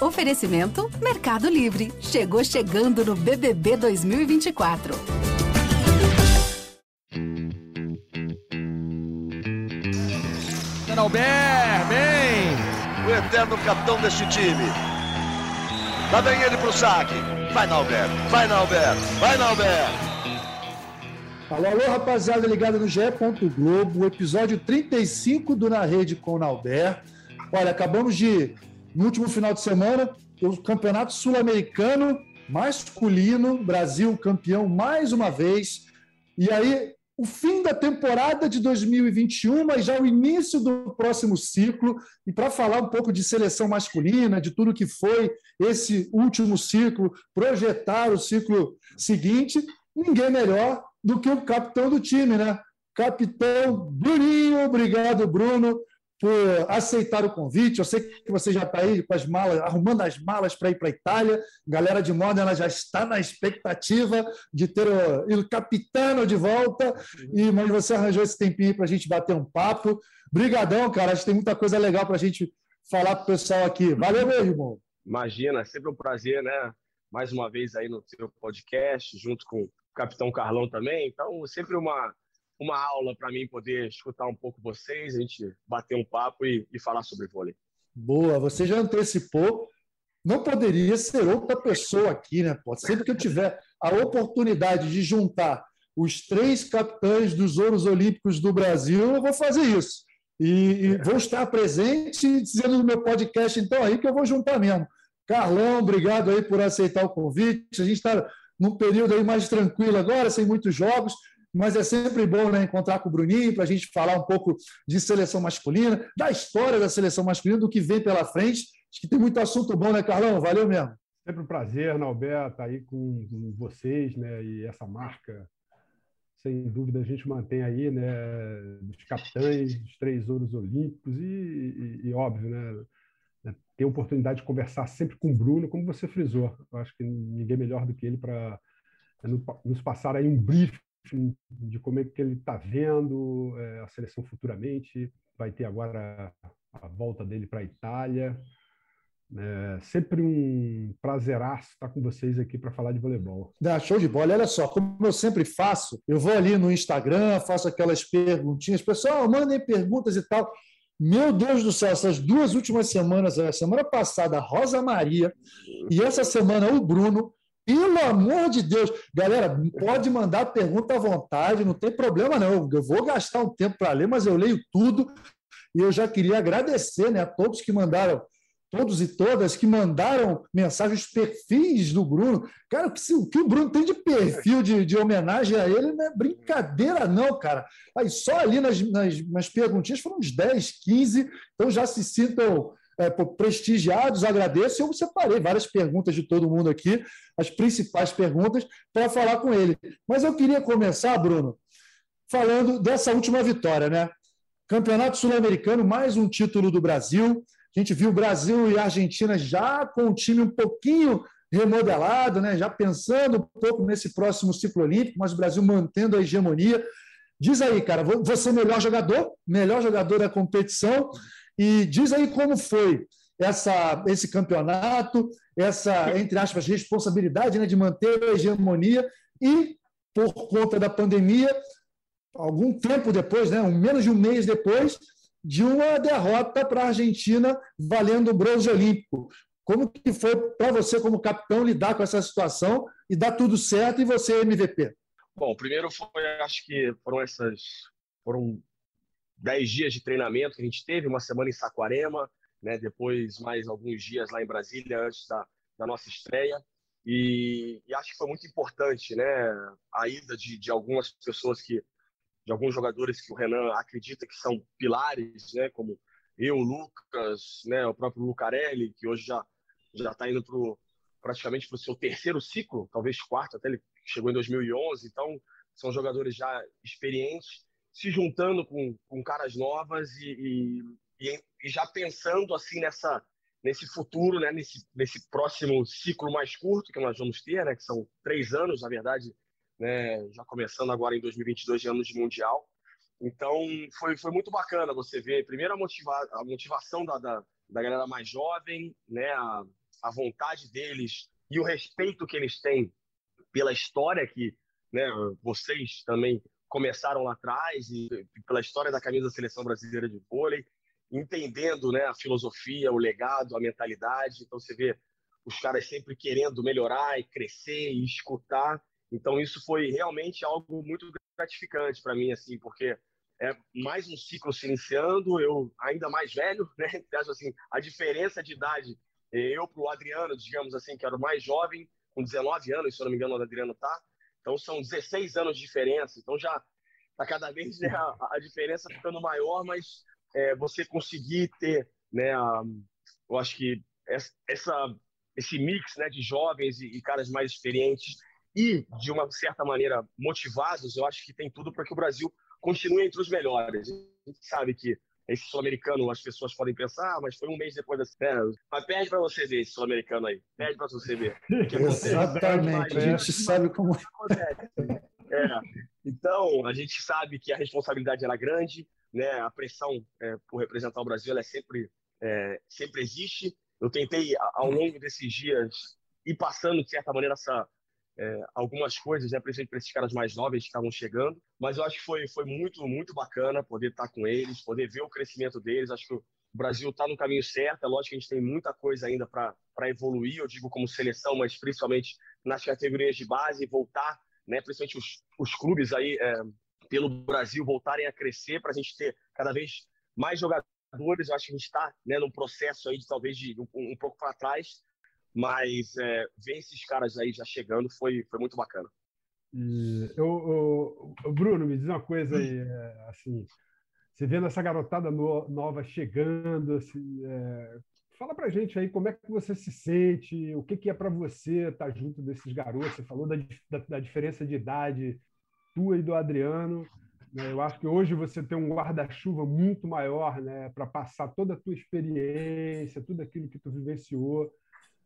Oferecimento Mercado Livre. Chegou chegando no BBB 2024. Albert, bem! O eterno capitão deste time. Lá vem ele pro saque. Vai, Nalber, vai, Nalber, vai, Nalber. Alô, alô, rapaziada ligada no GE. Globo, episódio 35 do Na Rede com o Nalber. Olha, acabamos de, no último final de semana, o Campeonato Sul-Americano masculino, Brasil campeão mais uma vez. E aí, o fim da temporada de 2021, mas já o início do próximo ciclo. E para falar um pouco de seleção masculina, de tudo que foi esse último ciclo, projetar o ciclo seguinte, ninguém melhor do que o capitão do time, né? Capitão Bruninho, obrigado, Bruno por aceitar o convite. Eu sei que você já está aí com as malas, arrumando as malas para ir para a Itália. Galera de moda ela já está na expectativa de ter o Il Capitano de volta. E mas você arranjou esse tempinho para a gente bater um papo. Brigadão, cara. Acho que tem muita coisa legal para a gente falar para o pessoal aqui. Valeu, meu irmão. Imagina, sempre um prazer, né? Mais uma vez aí no seu podcast, junto com o Capitão Carlão também. Então, sempre uma uma aula para mim poder escutar um pouco vocês, a gente bater um papo e, e falar sobre vôlei. Boa, você já antecipou. Não poderia ser outra pessoa aqui, né? Pô? Sempre que eu tiver a oportunidade de juntar os três capitães dos Ouros Olímpicos do Brasil, eu vou fazer isso. E, e vou estar presente dizendo no meu podcast, então, aí que eu vou juntar mesmo. Carlão, obrigado aí por aceitar o convite. A gente está num período aí mais tranquilo agora, sem muitos jogos, mas é sempre bom né, encontrar com o Bruninho para a gente falar um pouco de seleção masculina, da história da seleção masculina, do que vem pela frente. Acho que tem muito assunto bom, né, Carlão? Valeu mesmo. Sempre um prazer, Nalber, estar aí com vocês, né? E essa marca, sem dúvida, a gente mantém aí, né? Dos capitães, dos três ouros olímpicos e, e, e óbvio, né? né ter a oportunidade de conversar sempre com o Bruno, como você frisou. Eu acho que ninguém melhor do que ele para né, nos passar aí um briefing de como é que ele está vendo é, a seleção futuramente. Vai ter agora a volta dele para a Itália. É sempre um prazeraço estar com vocês aqui para falar de voleibol. Dá, show de bola. Olha só, como eu sempre faço, eu vou ali no Instagram, faço aquelas perguntinhas. Pessoal, mandem perguntas e tal. Meu Deus do céu, essas duas últimas semanas, a semana passada, a Rosa Maria, e essa semana o Bruno, pelo amor de Deus. Galera, pode mandar pergunta à vontade, não tem problema não. Eu vou gastar um tempo para ler, mas eu leio tudo. E eu já queria agradecer né, a todos que mandaram, todos e todas que mandaram mensagens, perfis do Bruno. Cara, o que, o, que o Bruno tem de perfil de, de, homenagem a ele não é brincadeira, não, cara. Aí só ali nas, nas, nas perguntinhas foram uns 10, 15, então já se sintam é, prestigiados, agradeço. Eu separei várias perguntas de todo mundo aqui, as principais perguntas, para falar com ele. Mas eu queria começar, Bruno, falando dessa última vitória, né? Campeonato Sul-Americano, mais um título do Brasil. A gente viu Brasil e Argentina já com o time um pouquinho remodelado, né? já pensando um pouco nesse próximo ciclo olímpico, mas o Brasil mantendo a hegemonia. Diz aí, cara, você é melhor jogador, melhor jogador da competição, e diz aí como foi essa, esse campeonato, essa, entre aspas, responsabilidade né, de manter a hegemonia e, por conta da pandemia, algum tempo depois, né, um, menos de um mês depois, de uma derrota para a Argentina valendo o bronze olímpico. Como que foi para você, como capitão, lidar com essa situação e dar tudo certo e você MVP? Bom, primeiro foi, acho que foram essas, foram dez dias de treinamento que a gente teve, uma semana em Saquarema, né? depois mais alguns dias lá em Brasília antes da, da nossa estreia. E, e, acho que foi muito importante né? a ida de, de algumas pessoas que, de alguns jogadores que o Renan acredita que são pilares, né? como eu, Lucas, né? o próprio Lucarelli, que hoje já já está indo pro, praticamente para o seu terceiro ciclo, talvez quarto, até ele chegou em 2011, então são jogadores já experientes se juntando com, com caras novas e, e, e, já pensando assim nessa nesse futuro, né, nesse, nesse próximo ciclo mais curto que nós vamos ter, né, que são três anos, na verdade, né, já começando agora em 2022 de anos de mundial. Então foi, foi muito bacana você ver primeiro a, motiva, a motivação da, da, da galera mais jovem, né, a, a vontade deles e o respeito que eles têm pela história que né, vocês também começaram lá atrás e pela história da camisa da seleção brasileira de vôlei, entendendo né, a filosofia, o legado, a mentalidade. Então você vê os caras sempre querendo melhorar e crescer e escutar. Então isso foi realmente algo muito gratificante para mim, assim, porque é mais um ciclo se iniciando, eu ainda mais velho, né? Assim, a diferença de idade, eu para o Adriano, digamos assim, que era o mais jovem, com 19 anos, se eu não me engano, o Adriano tá. Então são 16 anos de diferença. Então já está cada vez né, a, a, diferença ficando maior, mas é, você conseguir ter, né, a, eu acho que essa, esse mix né, de jovens e, e caras mais experientes e, de uma certa maneira, motivados, eu acho que tem tudo para que o Brasil continue entre os melhores. A gente sabe que esse sul-americano, as pessoas podem pensar, ah, mas foi um mês depois da. É, mas pede para você ver esse sul-americano aí. Pede para você ver. Exatamente. A gente sabe como. É. Então, a gente sabe que a responsabilidade era grande, né? a pressão é, por representar o Brasil ela é sempre, é, sempre existe. Eu tentei, ao longo desses dias, ir passando, de certa maneira, essa, é, algumas coisas, né, principalmente para esses caras mais novos que estavam chegando. Mas eu acho que foi, foi muito, muito bacana poder estar com eles, poder ver o crescimento deles. Acho que o Brasil está no caminho certo. É lógico que a gente tem muita coisa ainda para evoluir, eu digo como seleção, mas principalmente nas categorias de base, voltar, né, principalmente os, os clubes aí é, pelo Brasil voltarem a crescer para a gente ter cada vez mais jogadores. Eu acho que a gente está né, num processo aí de talvez de um, um pouco para trás, mas é, ver esses caras aí já chegando foi, foi muito bacana. Eu, eu, Bruno, me diz uma coisa aí, é, assim, você vendo essa garotada no, nova chegando, assim, é, fala pra gente aí como é que você se sente, o que, que é para você estar tá junto desses garotos, você falou da, da, da diferença de idade tua e do Adriano, né? eu acho que hoje você tem um guarda-chuva muito maior né, para passar toda a tua experiência, tudo aquilo que tu vivenciou,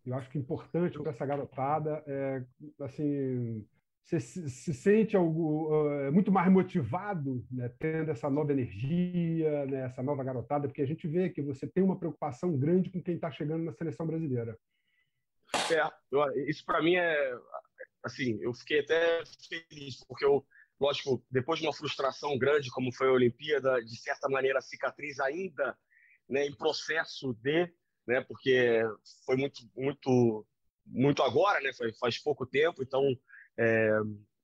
eu acho que é importante para essa garotada é, assim, você se, se sente algo, uh, muito mais motivado, né, tendo essa nova energia, né, essa nova garotada, porque a gente vê que você tem uma preocupação grande com quem está chegando na seleção brasileira. É, isso para mim é assim, eu fiquei até feliz porque eu, lógico, depois de uma frustração grande como foi a Olimpíada, de certa maneira a cicatriz ainda, né, em processo de né? Porque foi muito, muito, muito agora, né? Foi, faz pouco tempo, então é,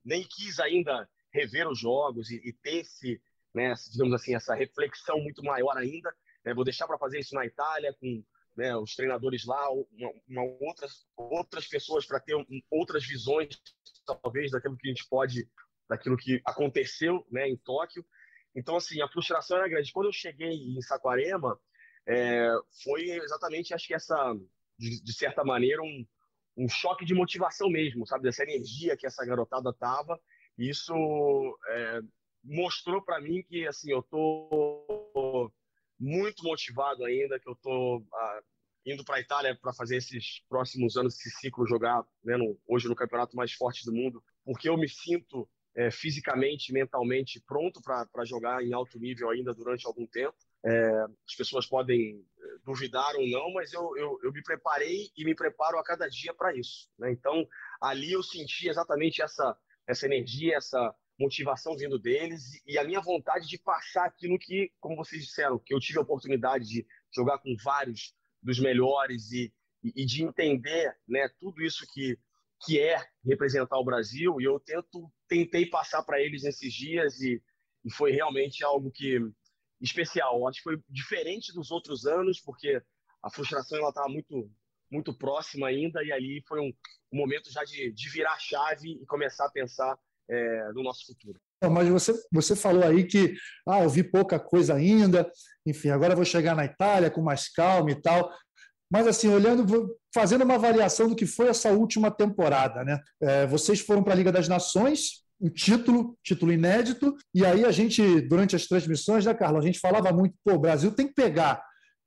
nem quis ainda rever os jogos e, e ter esse, né? Digamos assim, essa reflexão muito maior ainda. É, vou deixar para fazer isso na Itália com né, os treinadores lá, uma, uma outras, outras pessoas para ter um, outras visões, talvez, daquilo que a gente pode, daquilo que aconteceu né, em Tóquio. Então, assim, a frustração era grande. Quando eu cheguei em Saquarema, é, foi exatamente, acho que essa, de, de certa maneira, um, um choque de motivação mesmo, sabe? Dessa energia que essa garotada tava. Isso é, mostrou para mim que, assim, eu tô muito motivado ainda, que eu tô ah, indo para Itália para fazer esses próximos anos, esse ciclo, jogar né, no, hoje no campeonato mais forte do mundo, porque eu me sinto é, fisicamente, mentalmente pronto para jogar em alto nível ainda durante algum tempo. É, as pessoas podem é, duvidar ou não, mas eu, eu, eu me preparei e me preparo a cada dia para isso. Né? Então, ali eu senti exatamente essa, essa energia, essa motivação vindo deles e a minha vontade de passar aquilo que, como vocês disseram, que eu tive a oportunidade de jogar com vários dos melhores e, e, e de entender né, tudo isso que, que é representar o Brasil. E eu tento, tentei passar para eles nesses dias e, e foi realmente algo que especial. Acho que foi diferente dos outros anos, porque a frustração ela estava muito, muito próxima ainda, e ali foi um, um momento já de, de, virar a chave e começar a pensar é, no nosso futuro. Mas você, você falou aí que ah, eu vi pouca coisa ainda, enfim, agora vou chegar na Itália com mais calma e tal. Mas, assim, olhando, fazendo uma avaliação do que foi essa última temporada, né? É, vocês foram para a Liga das Nações, um título, título inédito. E aí a gente, durante as transmissões, né, Carlos, a gente falava muito, pô, o Brasil tem que pegar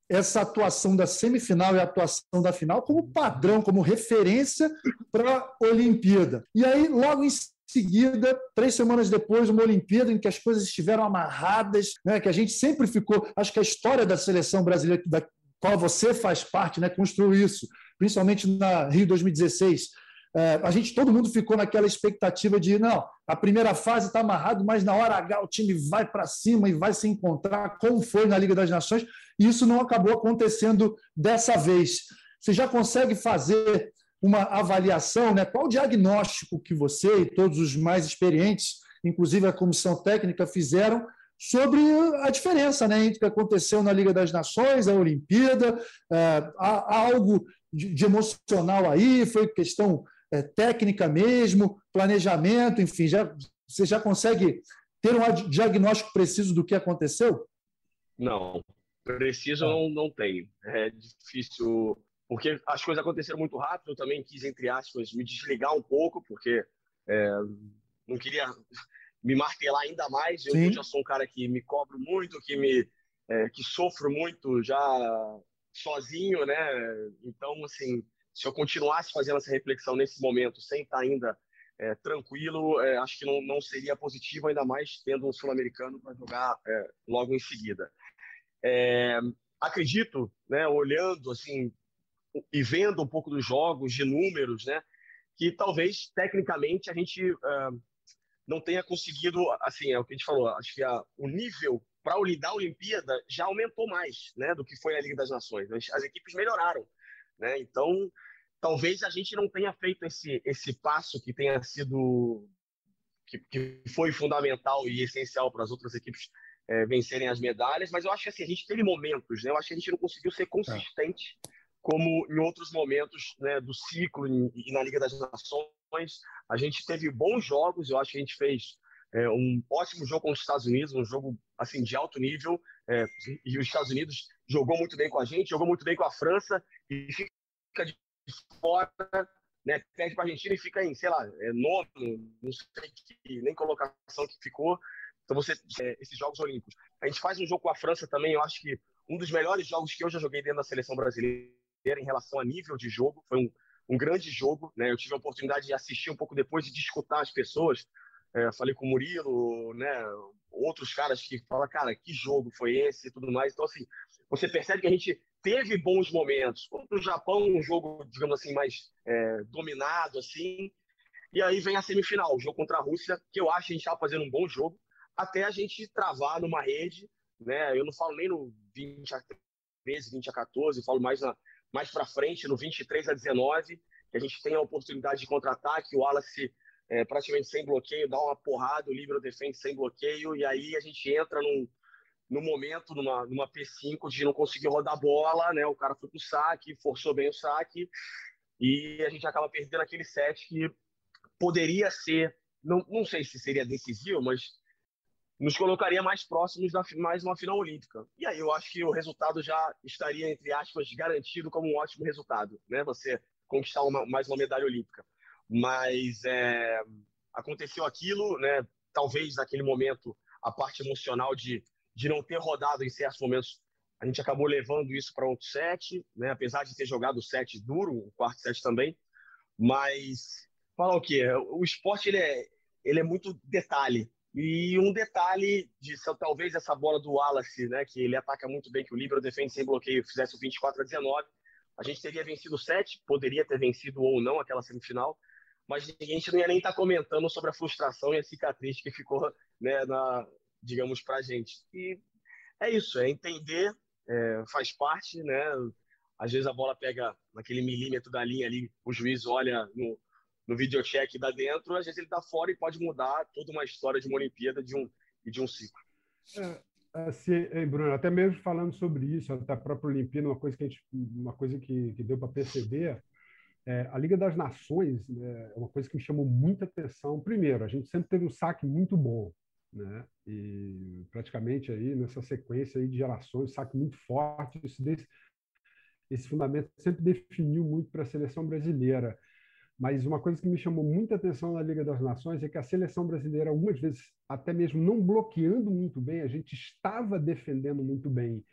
essa atuação da semifinal e a atuação da final como padrão, como referência para a Olimpíada. E aí, logo em seguida, três semanas depois, uma Olimpíada em que as coisas estiveram amarradas, né, que a gente sempre ficou. Acho que a história da seleção brasileira, da qual você faz parte, né, construiu isso principalmente na Rio 2016. É, a gente, todo mundo ficou naquela expectativa de não, a primeira fase está amarrado, mas na hora H o time vai para cima e vai se encontrar, como foi na Liga das Nações, e isso não acabou acontecendo dessa vez. Você já consegue fazer uma avaliação, né? Qual o diagnóstico que você e todos os mais experientes, inclusive a comissão técnica, fizeram sobre a diferença né, entre o que aconteceu na Liga das Nações, a Olimpíada, é, há, algo de, de, emocional aí, foi questão é, técnica mesmo, planejamento, enfim, já, você já consegue ter um diagnóstico preciso do que aconteceu? Não, preciso não, não tenho. É difícil, porque as coisas aconteceram muito rápido, eu também quis, entre aspas, me desligar um pouco, porque é, não queria me martelar ainda mais. Eu Sim. já sou um cara que me cobro muito, que me é, que sofro muito já sozinho, né? Então, assim, se eu continuasse fazendo essa reflexão nesse momento, sem estar ainda é, tranquilo, é, acho que não, não seria positivo, ainda mais tendo um sul-americano para jogar é, logo em seguida. É, acredito, né, olhando assim e vendo um pouco dos jogos, de números, né, que talvez tecnicamente a gente uh, não tenha conseguido, assim, é o que a gente falou, acho que a, o nível para a Olimpíada já aumentou mais, né, do que foi a Liga das Nações. As, as equipes melhoraram, né? Então, talvez a gente não tenha feito esse esse passo que tenha sido que, que foi fundamental e essencial para as outras equipes é, vencerem as medalhas, mas eu acho que assim, a gente teve momentos, né? Eu acho que a gente não conseguiu ser consistente como em outros momentos né, do ciclo e na Liga das Nações a gente teve bons jogos, eu acho que a gente fez é, um ótimo jogo contra os Estados Unidos, um jogo assim de alto nível. É, e os Estados Unidos jogou muito bem com a gente, jogou muito bem com a França e fica de fora, né? Perde para a Argentina e fica em, sei lá, é, nono, não sei que, nem colocação que ficou. Então você é, esses Jogos Olímpicos. A gente faz um jogo com a França também. Eu acho que um dos melhores jogos que eu já joguei dentro da seleção brasileira em relação a nível de jogo foi um um grande jogo. Né? Eu tive a oportunidade de assistir um pouco depois e de escutar as pessoas. É, falei com o Murilo, né? Outros caras que falam, cara, que jogo foi esse e tudo mais. Então, assim, você percebe que a gente teve bons momentos. Contra o Japão, um jogo, digamos assim, mais é, dominado, assim. E aí vem a semifinal, o jogo contra a Rússia, que eu acho que a gente estava fazendo um bom jogo, até a gente travar numa rede, né? Eu não falo nem no 20 a 13, 20 a 14, falo mais na, mais para frente, no 23 a 19, que a gente tem a oportunidade de contra-ataque, o Wallace é, praticamente sem bloqueio, dá uma porrada, o Libro defende sem bloqueio, e aí a gente entra num, num momento, numa, numa P5, de não conseguir rodar a bola, né? O cara foi pro saque, forçou bem o saque, e a gente acaba perdendo aquele set que poderia ser, não, não sei se seria decisivo, mas nos colocaria mais próximos da mais uma final olímpica. E aí eu acho que o resultado já estaria, entre aspas, garantido como um ótimo resultado, né? Você conquistar uma, mais uma medalha olímpica. Mas é, aconteceu aquilo, né? Talvez naquele momento a parte emocional de, de não ter rodado em certos momentos, a gente acabou levando isso para outro set, né? Apesar de ter jogado o set duro, o quarto set também. Mas falar o quê? O esporte ele é, ele é muito detalhe. E um detalhe de talvez essa bola do Wallace, né, que ele ataca muito bem, que o Libro defende sem bloqueio, fizesse o 24 a 19, a gente teria vencido o 7, poderia ter vencido ou não aquela semifinal, mas a gente não ia nem estar tá comentando sobre a frustração e a cicatriz que ficou, né, na, digamos, para a gente. E é isso, é entender, é, faz parte, né? Às vezes a bola pega naquele milímetro da linha ali, o juiz olha no, no videocheck da dentro, às vezes ele está fora e pode mudar toda uma história de uma Olimpíada de um, e de um ciclo. É, assim, Bruno, até mesmo falando sobre isso, até a própria Olimpíada, uma coisa que, gente, uma coisa que, que deu para perceber, é, a Liga das Nações né, é uma coisa que me chamou muita atenção. Primeiro, a gente sempre teve um saque muito bom, né? E praticamente aí nessa sequência aí de gerações, saque muito forte. Isso desse, esse fundamento sempre definiu muito para a seleção brasileira. Mas uma coisa que me chamou muita atenção na Liga das Nações é que a seleção brasileira, algumas vezes, até mesmo não bloqueando muito bem, a gente estava defendendo muito bem.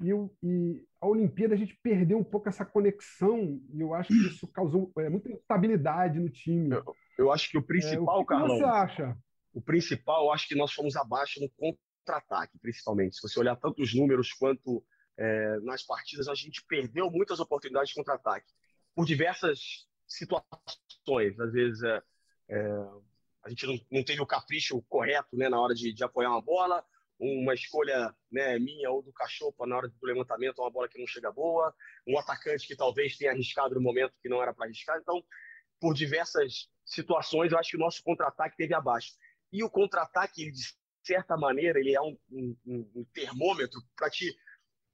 E, eu, e a Olimpíada a gente perdeu um pouco essa conexão, e eu acho que isso causou é, muita instabilidade no time. Eu, eu acho que o principal, é, o que Carlão. você acha? O principal, eu acho que nós fomos abaixo no contra-ataque, principalmente. Se você olhar tanto os números quanto é, nas partidas, a gente perdeu muitas oportunidades de contra-ataque. por diversas situações. Às vezes é, é, a gente não, não, teve o capricho correto né, na hora de, de apoiar uma bola, uma escolha né, minha ou do cachorro na hora do levantamento, uma bola que não chega boa, um atacante que talvez tenha arriscado no momento que não era para arriscar. Então, por diversas situações, eu acho que o nosso contra-ataque teve abaixo. E o contra-ataque, de certa maneira, ele é um, um, um termômetro para te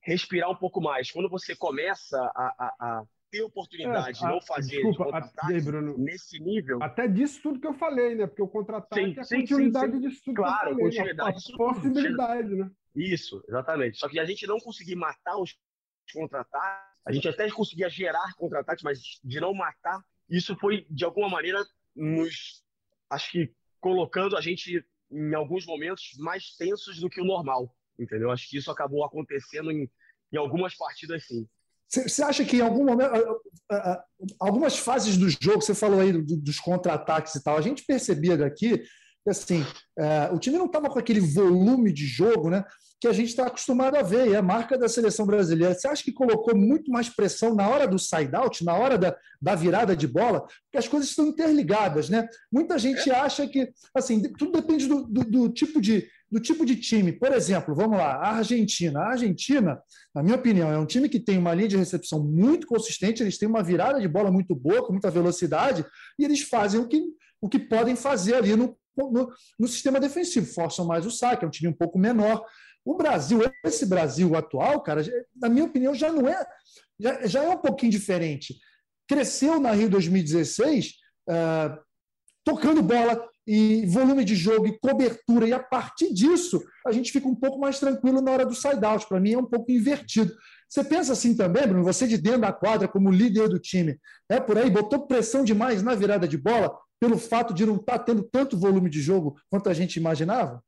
respirar um pouco mais. Quando você começa a, a, a ter oportunidade de é, não fazer desculpa, de Bruno, nesse nível. Até disso tudo que eu falei, né? Porque o contra-ataque é a continuidade sim, sim. disso tudo claro, que eu falei. Né? A possibilidade, né? Isso, exatamente. Só que a gente não conseguir matar os contra-ataques, a gente até conseguia gerar contra-ataques, mas de não matar, isso foi, de alguma maneira, nos. Acho que colocando a gente, em alguns momentos, mais tensos do que o normal. Entendeu? Acho que isso acabou acontecendo em, em algumas partidas, sim. Você acha que em algum momento, algumas fases do jogo, você falou aí dos contra-ataques e tal, a gente percebia daqui que assim, é, o time não estava com aquele volume de jogo né, que a gente está acostumado a ver, e é a marca da seleção brasileira. Você acha que colocou muito mais pressão na hora do side-out, na hora da, da virada de bola? Porque as coisas estão interligadas, né? Muita gente acha que, assim, tudo depende do, do, do tipo de, do tipo de time. Por exemplo, vamos lá, a Argentina. A Argentina, na minha opinião, é um time que tem uma linha de recepção muito consistente, eles têm uma virada de bola muito boa, com muita velocidade, e eles fazem o que, o que podem fazer ali no, no, no sistema defensivo, forçam mais o saque, é um time um pouco menor. O Brasil, esse Brasil atual, cara, na minha opinião, já não é, já, já é um pouquinho diferente. Cresceu na Rio 2016, uh, tocando bola, e volume de jogo e cobertura, e a partir disso a gente fica um pouco mais tranquilo na hora do side-out. Para mim é um pouco invertido. Você pensa assim também, Bruno? Você de dentro da quadra, como líder do time, é por aí, botou pressão demais na virada de bola pelo fato de não estar tá tendo tanto volume de jogo quanto a gente imaginava?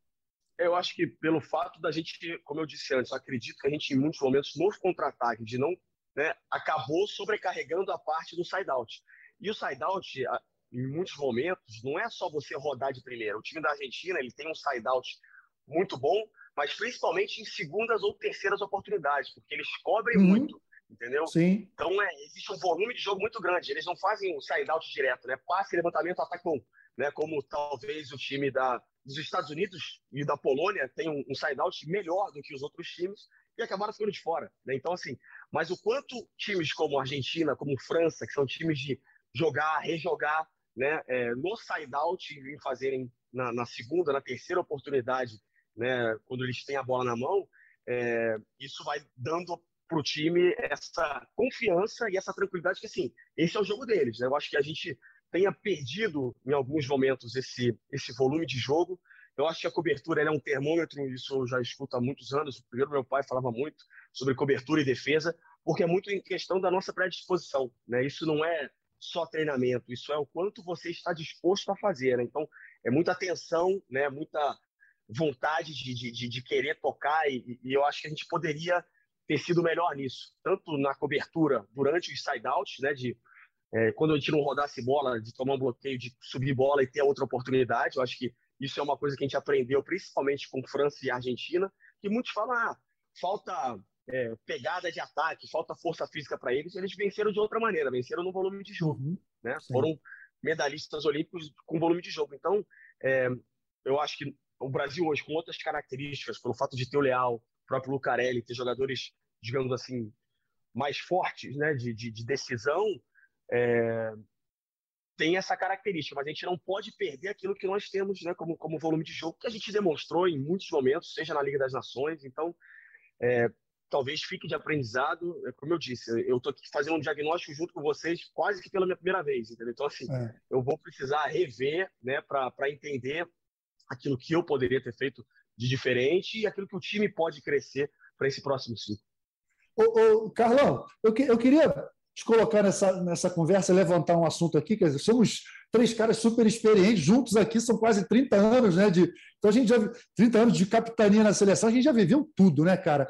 Eu acho que pelo fato da gente, como eu disse antes, acredito que a gente, em muitos momentos, nos contra-ataques, de não. Né, acabou sobrecarregando a parte do side-out. E o side-out, em muitos momentos, não é só você rodar de primeira. O time da Argentina ele tem um side-out muito bom, mas principalmente em segundas ou terceiras oportunidades, porque eles cobrem uhum. muito, entendeu? Sim. Então é, existe um volume de jogo muito grande. Eles não fazem um side-out direto, né? Passe, levantamento, ataque bom, né? Como talvez o time da, dos Estados Unidos e da Polônia tem um, um side-out melhor do que os outros times e acabaram ficando de fora, né? Então assim, mas o quanto times como Argentina, como França, que são times de jogar, rejogar, né, é, no side-out e fazerem na, na, segunda, na terceira oportunidade, né, quando eles têm a bola na mão, é, isso vai dando para o time essa confiança e essa tranquilidade que, assim, esse é o jogo deles. Né? Eu acho que a gente tenha perdido, em alguns momentos, esse, esse volume de jogo. Eu acho que a cobertura é um termômetro, isso eu já escuto há muitos anos. Primeiro, meu pai falava muito sobre cobertura e defesa, porque é muito em questão da nossa predisposição. Né? Isso não é só treinamento, isso é o quanto você está disposto a fazer. Né? Então, é muita atenção, né? muita vontade de, de, de querer tocar, e, e, eu acho que a gente poderia ter sido melhor nisso, tanto na cobertura durante os side-outs, né? de é, quando a gente não rodasse bola, de tomar um bloqueio, de subir bola e ter outra oportunidade. Eu acho que isso é uma coisa que a gente aprendeu, principalmente com França e Argentina, que muitos falam, ah, falta é, pegada de ataque, falta força física para eles, eles venceram de outra maneira, venceram no volume de jogo. Uhum. Né? Foram medalhistas olímpicos com volume de jogo. Então, é, eu acho que o Brasil hoje, com outras características, pelo fato de ter o Leal, o próprio Lucarelli, ter jogadores, digamos assim, mais fortes né, de, de, de decisão, é, tem essa característica, mas a gente não pode perder aquilo que nós temos né, como, como volume de jogo, que a gente demonstrou em muitos momentos, seja na Liga das Nações. Então, é, talvez fique de aprendizado. É como eu disse, eu estou aqui fazendo um diagnóstico junto com vocês quase que pela minha primeira vez, entendeu? Então, assim, é. eu vou precisar rever, né, para entender aquilo que eu poderia ter feito de diferente e aquilo que o time pode crescer para esse próximo ciclo. Ô, ô, Carlão, eu, que, eu queria te colocar nessa, nessa conversa, levantar um assunto aqui, quer dizer, somos três caras super experientes, juntos aqui, são quase 30 anos, né? De, então a gente já 30 anos de capitania na seleção, a gente já viveu tudo, né, cara?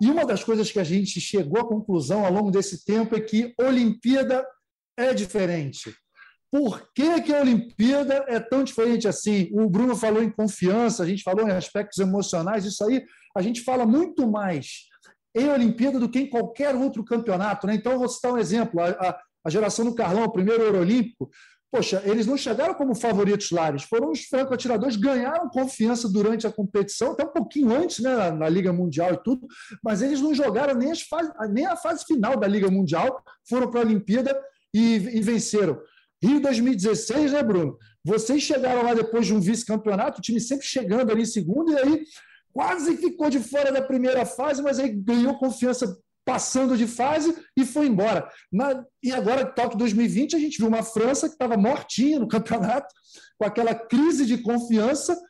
E uma das coisas que a gente chegou à conclusão ao longo desse tempo é que Olimpíada é diferente. Por que, que a Olimpíada é tão diferente assim? O Bruno falou em confiança, a gente falou em aspectos emocionais, isso aí a gente fala muito mais em Olimpíada do que em qualquer outro campeonato. Né? Então, vou citar um exemplo: a, a, a geração do Carlão, o primeiro ouro olímpico, poxa, eles não chegaram como favoritos lá, eles foram os franco-atiradores, ganharam confiança durante a competição, até um pouquinho antes, né, na, na, Liga Mundial e tudo, mas eles não jogaram nem, fase, nem a fase final da Liga Mundial, foram para a Olimpíada e, e venceram. Rio 2016, né, Bruno? Vocês chegaram lá depois de um vice-campeonato, o time sempre chegando ali em segundo, e aí quase ficou de fora da primeira fase, mas aí ganhou confiança passando de fase e foi embora. Na, e agora, Tóquio 2020, a gente viu uma França que estava mortinha no campeonato, com aquela crise de confiança,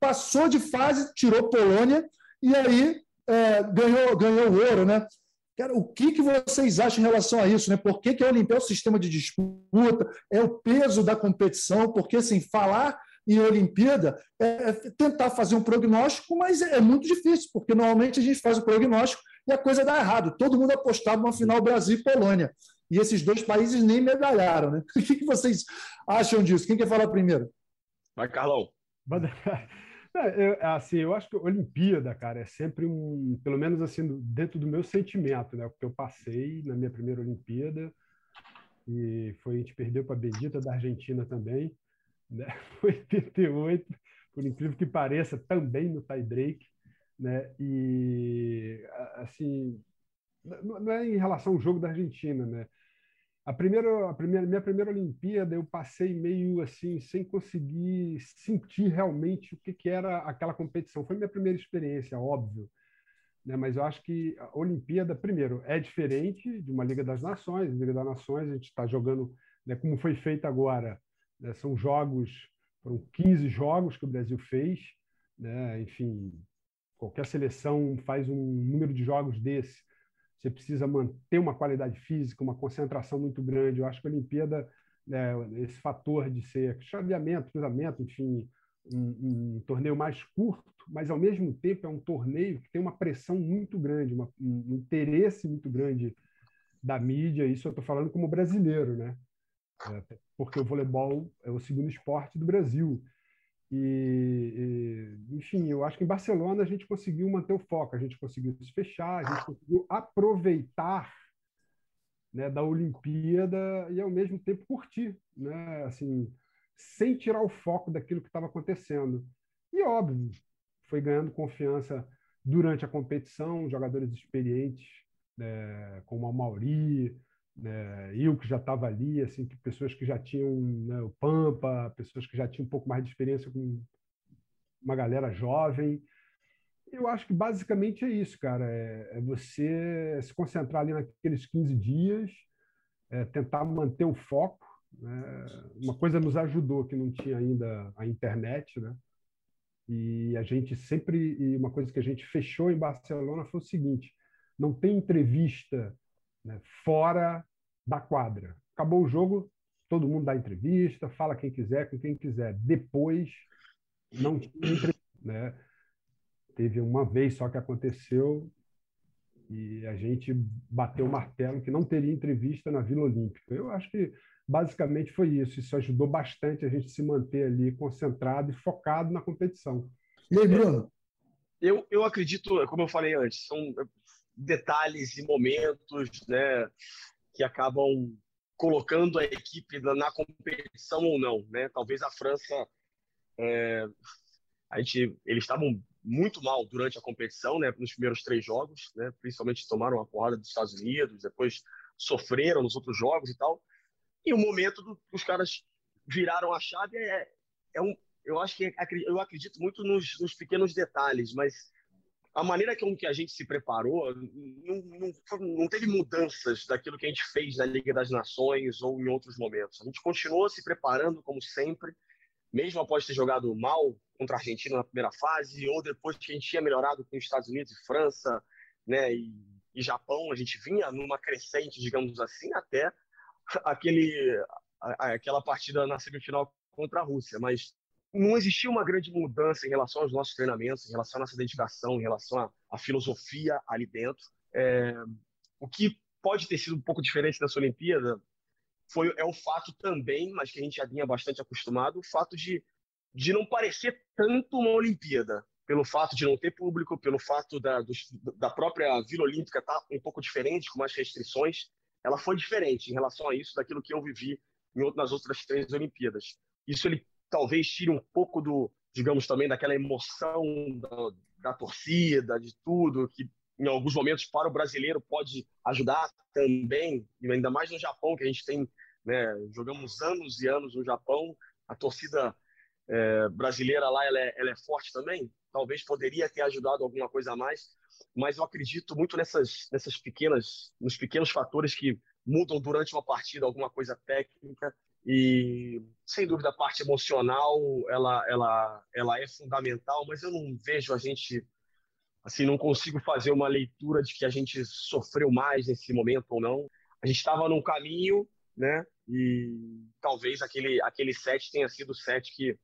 passou de fase, tirou Polônia e aí é, ganhou, ganhou o ouro, né? Cara, o que, que vocês acham em relação a isso? Né? Por que, que a Olimpíada é o sistema de disputa? É o peso da competição? Porque, assim, falar em Olimpíada é, é tentar fazer um prognóstico, mas é muito difícil, porque normalmente a gente faz o prognóstico e a coisa dá errado. Todo mundo apostava numa final Brasil e Polônia. E esses dois países nem medalharam. Né? O que, vocês acham disso? Quem quer falar primeiro? Vai, Carlão. É, eu, assim, eu acho que a Olimpíada, cara, é sempre um, pelo menos assim, dentro do meu sentimento, né? Porque eu passei na minha primeira Olimpíada e foi a gente perdeu para a Bendita da Argentina também, né? Foi 88, por incrível que pareça, também no tie break né? E assim, não é em relação ao jogo da Argentina, né? A primeira, a primeira, minha primeira Olimpíada eu passei meio assim sem conseguir sentir realmente o que, que era aquela competição. Foi minha primeira experiência, óbvio, né? Mas eu acho que a Olimpíada, primeiro, é diferente de uma Liga das Nações. A Liga das Nações a gente está jogando, né, como foi feito agora, né? são jogos, foram 15 jogos que o Brasil fez, né? Enfim, Qualquer seleção faz um número de jogos desse. Você precisa manter uma qualidade física, uma concentração muito grande. Eu acho que a Olimpíada, né, esse fator de ser chaveamento, cruzamento, enfim, um, um, torneio mais curto, mas ao mesmo tempo é um torneio que tem uma pressão muito grande, uma, um interesse muito grande da mídia. Isso eu estou falando como brasileiro, né? É, porque o voleibol é o segundo esporte do Brasil. E, e, enfim, eu acho que em Barcelona a gente conseguiu manter o foco, a gente conseguiu se fechar, a gente conseguiu aproveitar né, da Olimpíada e ao mesmo tempo curtir, né, assim, sem tirar o foco daquilo que estava acontecendo. E óbvio, foi ganhando confiança durante a competição, jogadores experientes, né, como a Mauri, né, eu que já estava ali, assim, que pessoas que já tinham né, o Pampa, pessoas que já tinham um pouco mais de experiência com uma galera jovem. Eu acho que basicamente é isso, cara. É, é você se concentrar ali naqueles 15 dias, é tentar manter o foco. Né? Uma coisa nos ajudou que não tinha ainda a internet, né? E a gente sempre e uma coisa que a gente fechou em Barcelona foi o seguinte: não tem entrevista né, fora da quadra. Acabou o jogo, todo mundo dá entrevista, fala quem quiser, com quem quiser. Depois, não tinha entrevista. Né? Teve uma vez só que aconteceu e a gente bateu o martelo que não teria entrevista na Vila Olímpica. Eu acho que basicamente foi isso. Isso ajudou bastante a gente se manter ali concentrado e focado na competição. E aí, Bruno? Eu, eu acredito, como eu falei antes, são detalhes e momentos, né, que acabam colocando a equipe na competição ou não, né? Talvez a França, é, a gente, eles estavam muito mal durante a competição, né? Nos primeiros três jogos, né? Principalmente tomaram uma porrada dos Estados Unidos, depois sofreram nos outros jogos e tal. E o momento do, os caras viraram a chave é, é um, eu acho que eu acredito muito nos, nos pequenos detalhes, mas a maneira com que a gente se preparou não, não, não, teve mudanças daquilo que a gente fez na Liga das Nações ou em outros momentos. A gente continuou se preparando como sempre, mesmo após ter jogado mal contra a Argentina na primeira fase, ou depois que a gente tinha melhorado com os Estados Unidos e França né, e, e Japão, a gente vinha numa crescente, digamos assim, até aquele, aquela partida na semifinal contra a Rússia. Mas não existia uma grande mudança em relação aos nossos treinamentos, em relação à nossa dedicação, em relação à, à filosofia ali dentro. É, o que pode ter sido um pouco diferente dessa Olimpíada foi, é o fato também, mas que a gente já vinha bastante acostumado, o fato de, de não parecer tanto uma Olimpíada. Pelo fato de não ter público, pelo fato da, da própria Vila Olímpica estar tá um pouco diferente, com mais restrições. ela foi diferente em relação a isso daquilo que eu vivi em, nas outras três Olimpíadas. Isso ele talvez tire um pouco do, digamos também, daquela emoção da, da torcida, de tudo, que em alguns momentos para o brasileiro pode ajudar também, ainda mais no Japão, que a gente tem, né, jogamos anos e anos no Japão, a torcida é, brasileira lá ela é, ela é forte também, talvez poderia ter ajudado alguma coisa a mais, mas eu acredito muito nessas, nessas pequenas, nos pequenos fatores que mudam durante uma partida alguma coisa técnica e sem dúvida a parte emocional ela ela ela é fundamental, mas eu não vejo a gente assim não consigo fazer uma leitura de que a gente sofreu mais nesse momento ou não. A gente estava num caminho, né? E talvez aquele aquele set tenha sido o set que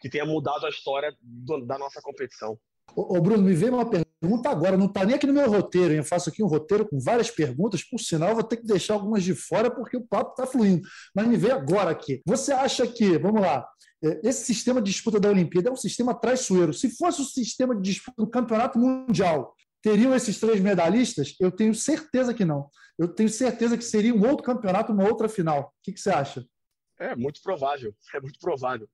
que tenha mudado a história do, da nossa competição. Ô, Bruno, me veio uma pergunta agora, não está nem aqui no meu roteiro, eu faço aqui um roteiro com várias perguntas, por sinal, vou ter que deixar algumas de fora porque o papo está fluindo. Mas me veio agora aqui. Você acha que, vamos lá, é, esse sistema de disputa da Olimpíada é um sistema traiçoeiro. Se fosse o sistema de disputa do Campeonato Mundial, teriam esses três medalhistas? Eu tenho certeza que não. Eu tenho certeza que seria um outro campeonato, uma outra final. O que, que você acha? É muito provável, é muito provável.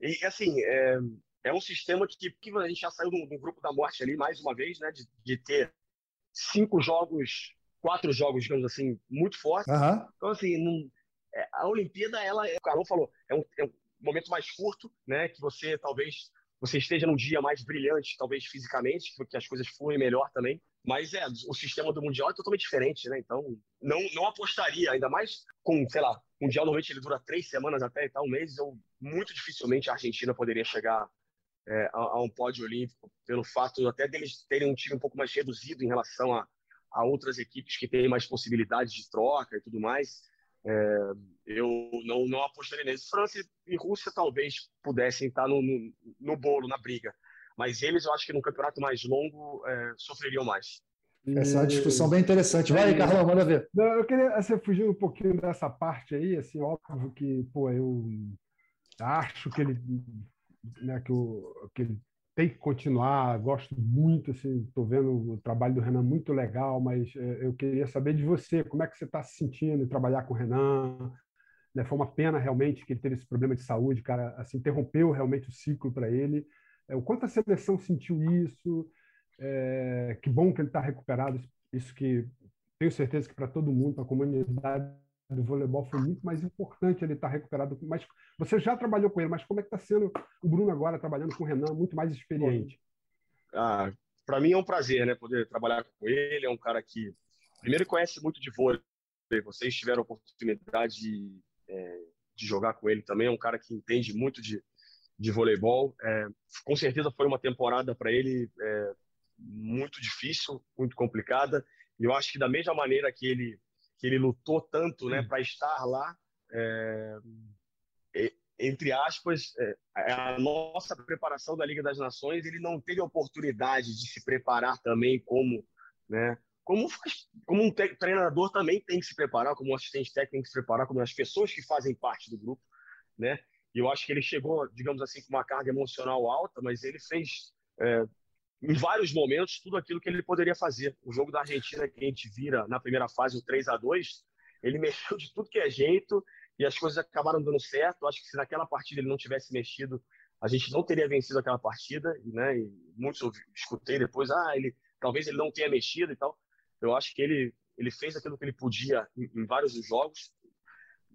E, assim, é, é um sistema que, que a gente já saiu do, do, grupo da morte ali, mais uma vez, né? De, de, ter cinco jogos, quatro jogos, digamos assim, muito fortes. Uhum. Então, assim, não, é, a Olimpíada, ela, o Carol falou, é um, é um momento mais curto, né? Que você talvez você esteja num dia mais brilhante, talvez fisicamente, que as coisas fluem melhor também. Mas é, o sistema do Mundial é totalmente diferente, né? Então, não, não apostaria, ainda mais com, sei lá, o Mundial normalmente ele dura três semanas até e tal, um mês, eu muito dificilmente a Argentina poderia chegar é, a, a, um pódio olímpico, pelo fato até deles terem um time um pouco mais reduzido em relação a, a outras equipes que têm mais possibilidades de troca e tudo mais. É, eu não, não apostaria neles. França e Rússia talvez pudessem estar no, no, no, bolo, na briga, mas eles eu acho que no campeonato mais longo é, sofreriam mais. Essa é uma discussão bem interessante. Vai, é, Carlão, manda ver. Não, eu queria assim, fugir um pouquinho dessa parte aí, assim, óbvio que, pô, eu acho que ele, né, que, o, que tem que continuar. Gosto muito, assim, estou vendo o trabalho do Renan muito legal, mas é, eu queria saber de você, como é que você está se sentindo em trabalhar com o Renan? Né, foi uma pena realmente que ele teve esse problema de saúde, cara, assim, interrompeu realmente o ciclo para ele. É, o quanto a seleção sentiu isso? É, que bom que ele está recuperado. Isso que tenho certeza que para todo mundo, para a comunidade do voleibol foi muito mais importante ele estar recuperado. Mas você já trabalhou com ele, mas como é que está sendo o Bruno agora trabalhando com o Renan, muito mais experiente? Ah, para mim é um prazer, né, poder trabalhar com ele. É um cara que primeiro conhece muito de vôlei. Vocês tiveram a oportunidade de, é, de jogar com ele também. É um cara que entende muito de, de voleibol. É, com certeza foi uma temporada para ele é, muito difícil, muito complicada. E eu acho que da mesma maneira que ele que ele lutou tanto né, para estar lá, é, entre aspas, é, a nossa preparação da Liga das Nações, ele não teve a oportunidade de se preparar também como, né, como, como um treinador também tem que se preparar, como um assistente técnico tem que se preparar, como as pessoas que fazem parte do grupo, né? E eu acho que ele chegou, digamos assim, com uma carga emocional alta, mas ele fez é, em vários momentos, tudo aquilo que ele poderia fazer. O jogo da Argentina que a gente vira na primeira fase, o 3 a 2 ele mexeu de tudo que é jeito e as coisas acabaram dando certo. Acho que se naquela partida ele não tivesse mexido, a gente não teria vencido aquela partida, né? E muitos eu escutei depois, ah, ele talvez ele não tenha mexido e tal. Eu acho que ele ele fez aquilo que ele podia em, em vários dos jogos.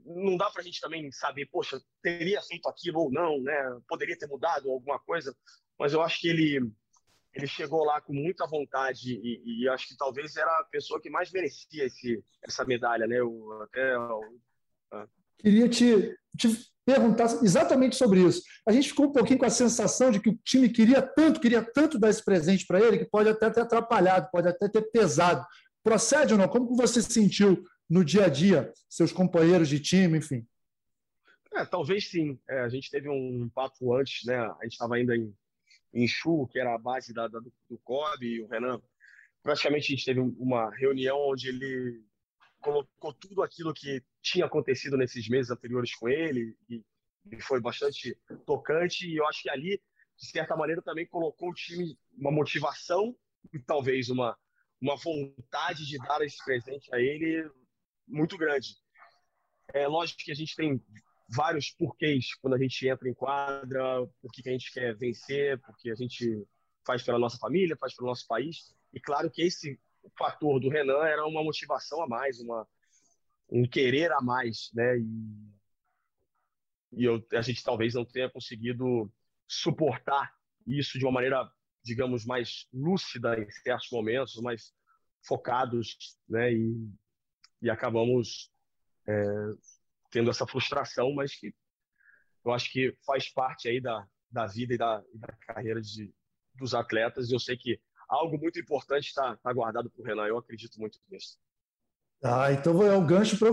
Não dá para a gente também saber, poxa, teria feito aquilo ou não, né? Poderia ter mudado alguma coisa, mas eu acho que ele ele chegou lá com muita vontade e, e, acho que talvez era a pessoa que mais merecia esse, essa medalha, né? O, até, o, Queria te, te perguntar exatamente sobre isso. A gente ficou um pouquinho com a sensação de que o time queria tanto, queria tanto dar esse presente para ele, que pode até ter atrapalhado, pode até ter pesado. Procede ou não? Como você se sentiu no dia a dia, seus companheiros de time, enfim? É, talvez sim. É, a gente teve um papo antes, né? A gente estava ainda em Chu, que era a base da, da, do, do COB, e o Renan, praticamente a gente teve uma reunião onde ele colocou tudo aquilo que tinha acontecido nesses meses anteriores com ele, e, e foi bastante tocante, e eu acho que ali, de certa maneira, também colocou o time uma motivação e talvez uma, uma vontade de dar esse presente a ele muito grande. É lógico que a gente tem vários porquês quando a gente entra em quadra, por que a gente quer vencer, porque a gente faz pela nossa família, faz pelo nosso país. E claro que esse fator do Renan era uma motivação a mais, uma, um querer a mais, né? E, e eu, a gente talvez não tenha conseguido suportar isso de uma maneira, digamos, mais lúcida em certos momentos, mais focados, né? E, e acabamos é, tendo essa frustração, mas que eu acho que faz parte aí da, da vida e da, e da carreira de, dos atletas. E eu sei que algo muito importante está tá guardado para o Renan. Eu acredito muito nisso. Ah, então é um gancho para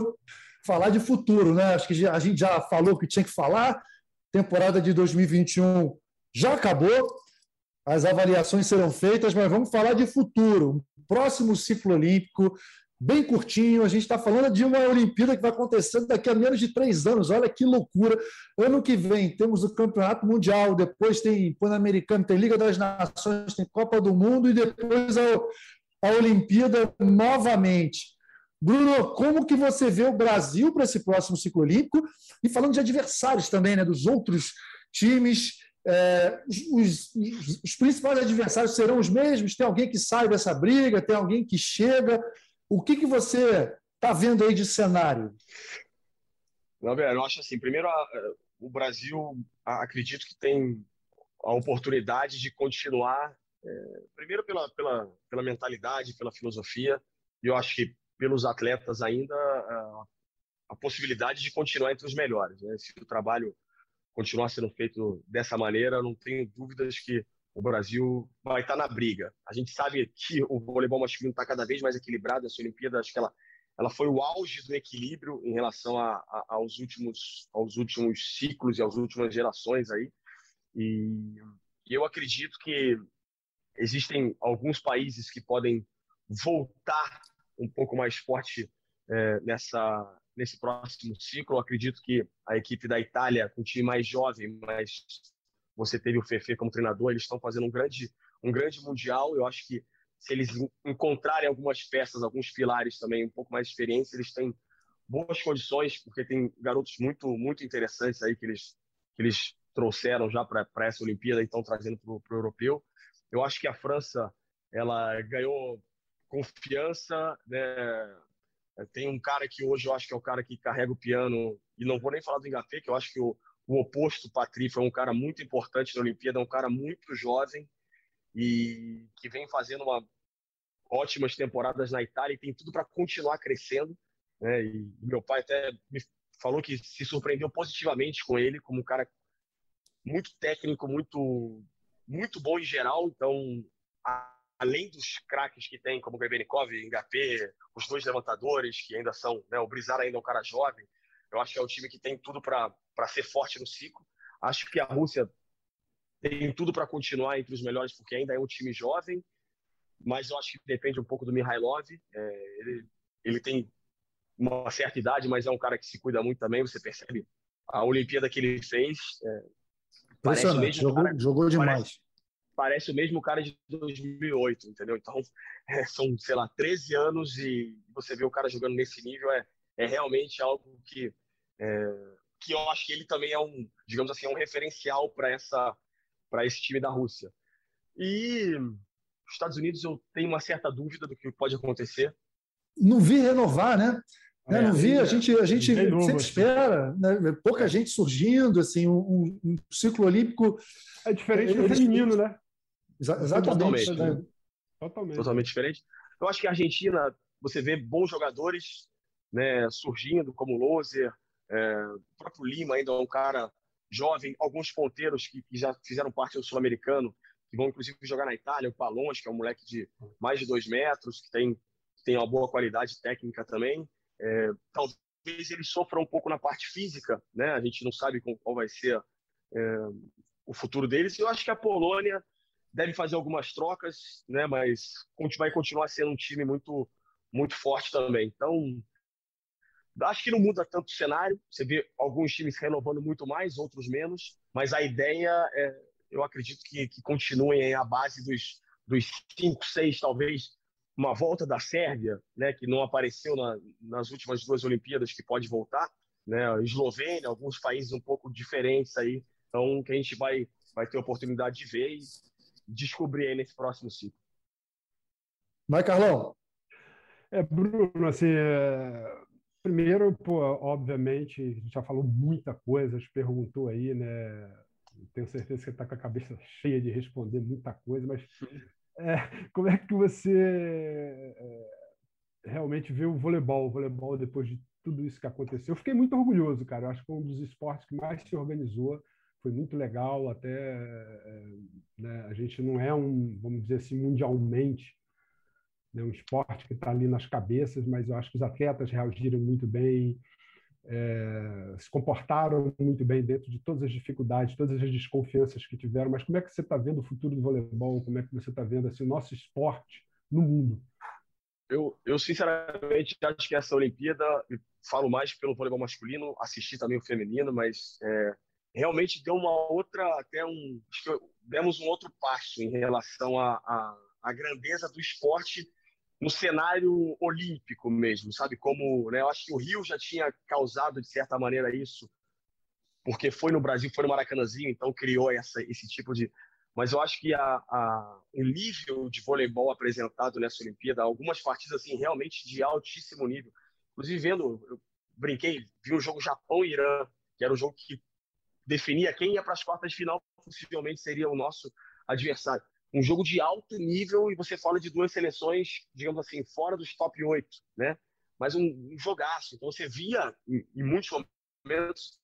falar de futuro, né? Acho que a gente já falou o que tinha que falar. Temporada de 2021 já acabou, as avaliações serão feitas, mas vamos falar de futuro. Próximo ciclo olímpico, bem curtinho. A gente está falando de uma Olimpíada que vai acontecer daqui a menos de três anos. Olha que loucura. Ano que vem temos o Campeonato Mundial, depois tem Pan-Americano, tem Liga das Nações, tem Copa do Mundo e depois a, a Olimpíada novamente. Bruno, como que você vê o Brasil para esse próximo ciclo olímpico? E falando de adversários também, né, dos outros times, é, os, os, os, principais adversários serão os mesmos? Tem alguém que sai dessa briga? Tem alguém que chega? O que, que você está vendo aí de cenário? Gabriel, eu acho assim, primeiro, o Brasil, acredito que tem a oportunidade de continuar, é, primeiro pela, pela, pela mentalidade, pela filosofia, e eu acho que pelos atletas ainda a, a possibilidade de continuar entre os melhores. Né? Se o trabalho continuar sendo feito dessa maneira, não tenho dúvidas que o Brasil vai estar na briga. A gente sabe que o voleibol masculino está cada vez mais equilibrado. Essa Olimpíada, acho que ela, ela foi o auge do equilíbrio em relação a, a, aos, últimos, aos últimos ciclos e às últimas gerações aí. E, e eu acredito que existem alguns países que podem voltar um pouco mais forte é, nessa nesse próximo ciclo. Eu acredito que a equipe da Itália, com um time mais jovem, mas você teve o Fefe como treinador, eles estão fazendo um grande, um grande mundial. Eu acho que se eles encontrarem algumas peças, alguns pilares também um pouco mais de experiência, eles têm boas condições, porque tem garotos muito, muito interessantes aí que eles, que eles trouxeram já para essa Olimpíada e estão trazendo para o europeu. Eu acho que a França ela ganhou confiança, né? Tem um cara que hoje eu acho que é o cara que carrega o piano, e não vou nem falar do Engapé, que eu acho que o, o oposto, Patri, foi um cara muito importante na Olimpíada, um cara muito jovem e que vem fazendo uma ótimas temporadas na Itália e tem tudo para continuar crescendo. Né? E meu pai até me falou que se surpreendeu positivamente com ele, como um cara muito técnico, muito muito bom em geral. Então, a, além dos craques que tem, como Grebenikov, Ngapé, os dois levantadores que ainda são, né? o Brizar ainda é um cara jovem. Eu acho que é um time que tem tudo para para ser forte no ciclo. Acho que a Rússia tem tudo para continuar entre os melhores, porque ainda é um time jovem, mas eu acho que depende um pouco do Mihailov. É, ele, ele tem uma certa idade, mas é um cara que se cuida muito também. Você percebe a Olimpíada que ele fez. É, parece o mesmo jogou, cara, jogou demais. Parece, parece, o mesmo cara de 2008, entendeu? Então, é, são, sei lá, 13 anos e você vê o cara jogando nesse nível é, é realmente algo que é, que eu acho que ele também é um, digamos assim, é um referencial para essa para esse time da Rússia. E os Estados Unidos eu tenho uma certa dúvida do que pode acontecer. Não vi renovar, né? É, não vi, a gente, a gente sempre espera, né? pouca é. gente surgindo, assim, um, um, ciclo olímpico. É diferente do feminino, né? exatamente. Totalmente, né? Totalmente. Totalmente diferente. Eu acho que a Argentina, você vê bons jogadores né, surgindo, como Loser, é, o próprio Lima ainda é um cara jovem, alguns ponteiros que, que já fizeram parte do Sul-Americano, que vão inclusive jogar na Itália, o Palons, que é um moleque de mais de dois metros, que tem, tem uma boa qualidade técnica também. É, talvez ele sofra um pouco na parte física, né? A gente não sabe qual vai ser é, o futuro deles. Eu acho que a Polônia deve fazer algumas trocas, né? Mas vai continuar sendo um time muito muito forte também. Então, Acho que não muda tanto o cenário. Você vê alguns times renovando muito mais, outros menos. Mas a ideia, é, eu acredito que, que continuem à base dos, dos cinco, seis, talvez, uma volta da Sérvia, né, que não apareceu na, nas últimas duas Olimpíadas, que pode voltar, né, Eslovênia, alguns países um pouco diferentes aí, então que a gente vai vai ter oportunidade de ver e descobrir aí nesse próximo ciclo. Vai, Carlão. É, Bruno, assim, é... primeiro, pô, obviamente, a gente já falou muita coisa, perguntou aí, né? Tenho certeza que você está com a cabeça cheia de responder muita coisa, mas é, como é que você é, realmente vê o voleibol, o voleibol depois de tudo isso que aconteceu? Eu fiquei muito orgulhoso, cara. Eu acho que foi um dos esportes que mais se organizou. Foi muito legal, até é, né, a gente não é um, vamos dizer assim, mundialmente né, um esporte que está ali nas cabeças, mas eu acho que os atletas reagiram muito bem, é, se comportaram muito bem dentro de todas as dificuldades, todas as desconfianças que tiveram. Mas como é que você está vendo o futuro do voleibol? Como é que você está vendo assim, o nosso esporte no mundo? Eu, eu sinceramente acho que essa Olimpíada, falo mais pelo voleibol masculino, assisti também o feminino, mas é, realmente deu uma outra, até um, demos um outro passo em relação à grandeza do esporte no cenário olímpico mesmo, sabe? Como, né, eu acho que o Rio já tinha causado de certa maneira isso, porque foi no Brasil, foi no Maracanãzinho, então criou essa, esse tipo de. Mas eu acho que a, a, o nível de voleibol apresentado nessa Olimpíada, algumas partidas assim realmente de altíssimo nível. Inclusive vendo, eu brinquei, vi o jogo Japão e Irã, que era o jogo que definia quem ia para as quartas de final, possivelmente seria o nosso adversário um jogo de alto nível e você fala de duas seleções, digamos assim, fora dos top 8, né? Mas um, um jogaço. Então você via em, em muitos momentos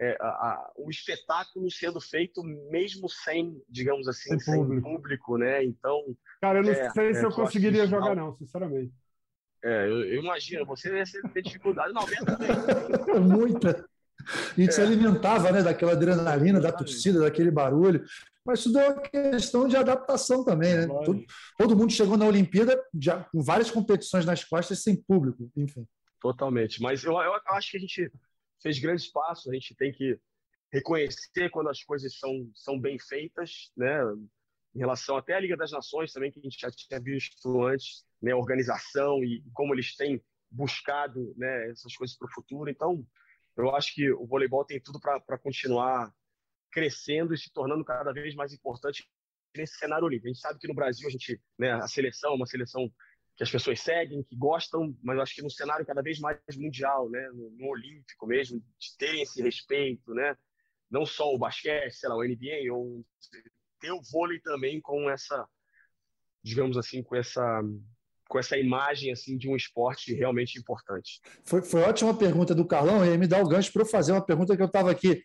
é, a, a, o espetáculo sendo feito mesmo sem, digamos assim, sem, sem público. público. né? Então. Cara, eu não é, sei se é, eu conseguiria jogar, não, sinceramente. É, eu, eu imagino, você ia ter dificuldade, não, também. Muita. A gente é. se alimentava né, daquela adrenalina, da torcida, daquele barulho. Mas tudo é uma questão de adaptação também, né? Todo, todo, mundo chegou na Olimpíada já, com várias competições nas costas sem público, enfim. Totalmente. Mas eu, eu acho que a gente fez grandes passos, a gente tem que reconhecer quando as coisas são, são bem feitas, né? Em relação até à Liga das Nações também, que a gente já tinha visto antes, né? Organização e como eles têm buscado né, essas coisas para o futuro. Então, eu acho que o voleibol tem tudo para continuar crescendo e se tornando cada vez mais importante nesse cenário olímpico. A gente sabe que no Brasil a gente, né, a seleção é uma seleção que as pessoas seguem, que gostam, mas eu acho que no cenário cada vez mais mundial, né, no, no olímpico mesmo, de terem esse respeito, né, não só o basquete, sei lá, o NBA, ou ter o vôlei também com essa, digamos assim, com essa com essa imagem assim de um esporte realmente importante. Foi, foi ótima pergunta do Carlão, e me dá o gancho para eu fazer uma pergunta que eu estava aqui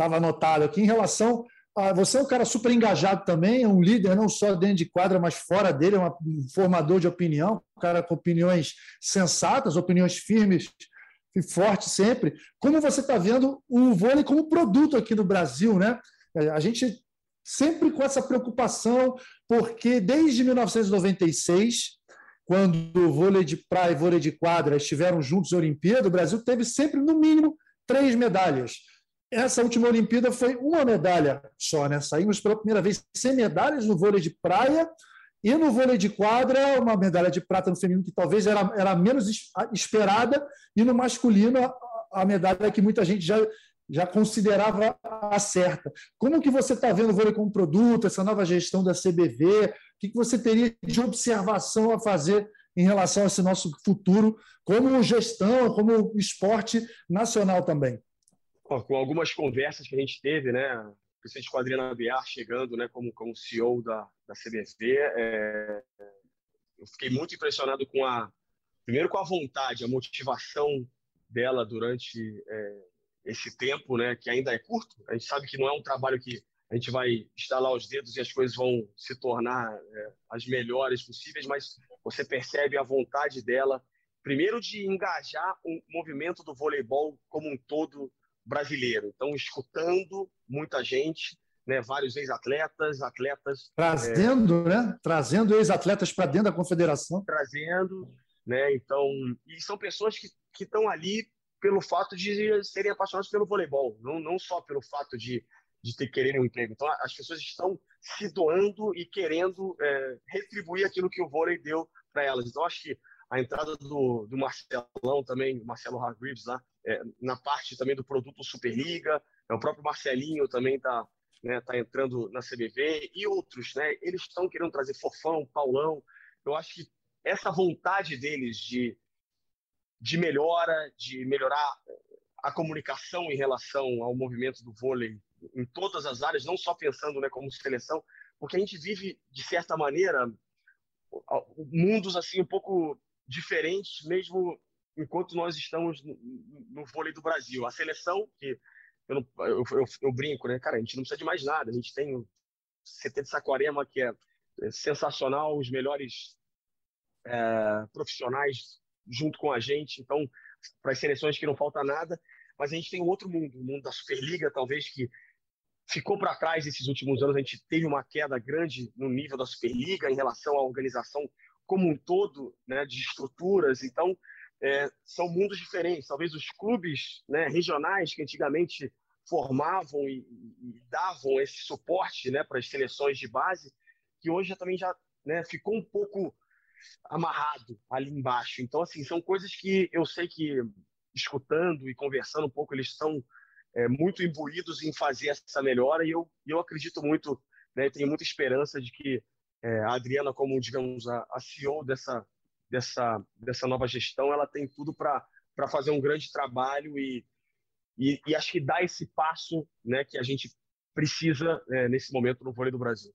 estava anotado aqui, em relação a. Você é um cara super engajado também, é um líder não só dentro de quadra, mas fora dele, é um formador de opinião, um cara com opiniões sensatas, opiniões firmes e fortes sempre. Como você está vendo o vôlei como produto aqui no Brasil, né? É, a gente sempre com essa preocupação, porque desde 1996, quando o vôlei de praia e vôlei de quadra estiveram juntos na Olimpíada, o Brasil teve sempre, no mínimo, três medalhas. Essa última Olimpíada foi uma medalha só, né? Saímos pela primeira vez sem medalhas no vôlei de praia e no vôlei de quadra, uma medalha de prata no feminino que talvez era, era menos esperada, e no masculino, a, a medalha que muita gente já, já considerava a certa. Como que você está vendo o vôlei como produto, essa nova gestão da CBV? O que, que você teria de observação a fazer em relação a esse nosso futuro como gestão, como esporte nacional também? Com algumas conversas que a gente teve, né, principalmente com a Adriana Biar chegando, né, como, como CEO da, da CBV, é, eu fiquei muito impressionado com a, primeiro com a vontade, a motivação dela durante é, esse tempo, né, que ainda é curto. A gente sabe que não é um trabalho que a gente vai instalar os dedos e as coisas vão se tornar é, as melhores possíveis, mas você percebe a vontade dela, primeiro de engajar o movimento do voleibol como um todo brasileiro. Então, escutando muita gente, né, vários ex-atletas, atletas. Trazendo, é, né? Trazendo ex-atletas para dentro da confederação. Trazendo, né? Então, e são pessoas que estão ali pelo fato de serem apaixonados pelo voleibol, não, não só pelo fato de de ter quererem um emprego. Então, as pessoas estão se doando e querendo é, retribuir aquilo que o vôlei deu para elas. Então, acho que a entrada do, do Marcelão também, Marcelo Hargreaves lá, é, na parte também do produto Superliga, é, o próprio Marcelinho também está né, tá entrando na CBV e outros, né? Eles estão querendo trazer Fofão, Paulão. Eu acho que essa vontade deles de, de melhora, de melhorar a comunicação em relação ao movimento do vôlei em todas as áreas, não só pensando né, como seleção, porque a gente vive, de certa maneira, mundos assim um pouco diferentes, mesmo enquanto nós estamos no, no vôlei do Brasil. A seleção, que eu, não, eu, eu, eu, brinco, né, cara, a gente não precisa de mais nada. A gente tem o CT de Saquarema, que é, é sensacional, os melhores é, profissionais junto com a gente. Então, para as seleções que não falta nada, mas a gente tem um outro mundo, o mundo da Superliga, talvez que ficou para trás esses últimos anos. A gente teve uma queda grande no nível da Superliga em relação à organização como um todo, né, de estruturas. Então, é, são mundos diferentes. Talvez os clubes né, regionais que antigamente formavam e, e davam esse suporte né, para as seleções de base, que hoje também já né, ficou um pouco amarrado ali embaixo. Então, assim, são coisas que eu sei que, escutando e conversando um pouco, eles são é, muito imbuídos em fazer essa melhora e eu, eu acredito muito, né, tenho muita esperança de que é, a Adriana, como, digamos, a, a CEO dessa, dessa, dessa nova gestão, ela tem tudo para fazer um grande trabalho e, e, e, acho que dá esse passo né, que a gente precisa é, nesse momento no vôlei do Brasil.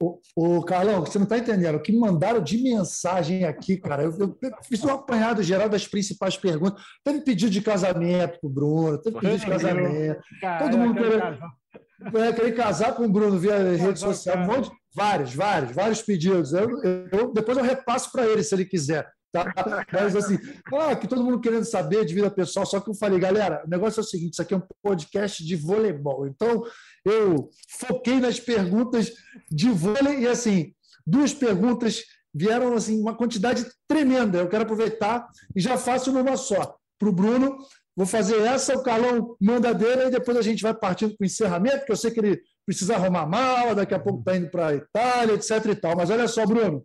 O, o Carlão, você não está entendendo. O que me mandaram de mensagem aqui, cara. Eu, eu, fiz um apanhado geral das principais perguntas. Teve pedido de casamento para o Bruno, teve pedido de casamento. Cara, Todo mundo querendo, é, querer casar com o Bruno via rede social. Um monte, vários, vários, vários pedidos. Eu, eu depois eu repasso para ele se ele quiser. Tá? Mas assim, ah, que todo mundo querendo saber de vida pessoal, só que eu falei, galera, o negócio é o seguinte: isso aqui é um podcast de voleibol. Então, eu foquei nas perguntas de vôlei e assim, duas perguntas vieram assim, uma quantidade tremenda. Eu quero aproveitar e já faço numa só. Para o Bruno, vou fazer essa, o Carlão manda dele, e depois a gente vai partindo para o encerramento, porque eu sei que ele precisa arrumar mala, daqui a pouco está indo para a Itália, etc. e tal. Mas olha só, Bruno.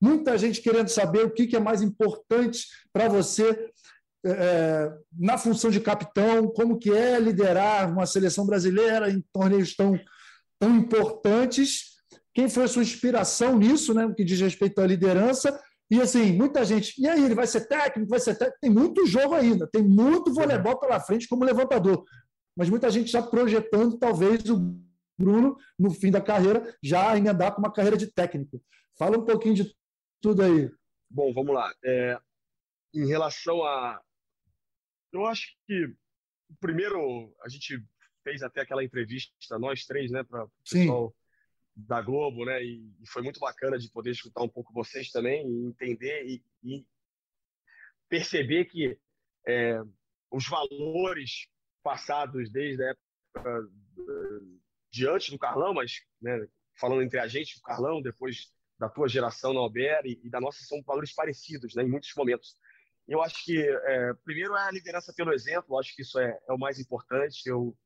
Muita gente querendo saber o que é mais importante para você é, na função de capitão, como que é liderar uma seleção brasileira em torneios tão, tão importantes. Quem foi a sua inspiração nisso, né, no que diz respeito à liderança? E assim, muita gente, e aí, ele vai ser técnico, vai ser técnico? Tem muito jogo ainda, tem muito voleibol pela frente como levantador. Mas muita gente já projetando, talvez, o Bruno, no fim da carreira, já emendar com uma carreira de técnico. Fala um pouquinho de tudo aí. Bom, vamos lá. É, em relação a. Eu acho que, primeiro, a gente fez até aquela entrevista, nós três, né, para o pessoal da Globo, né, e, e, foi muito bacana de poder escutar um pouco vocês também e entender e, e perceber que é, os valores passados desde a época diante do Carlão, mas né, falando entre a gente, o Carlão, depois da tua geração na Alber e, e, da nossa são valores parecidos, né, em muitos momentos. Eu acho que, é, primeiro, é a liderança pelo exemplo, acho que isso é, é o mais importante. Eu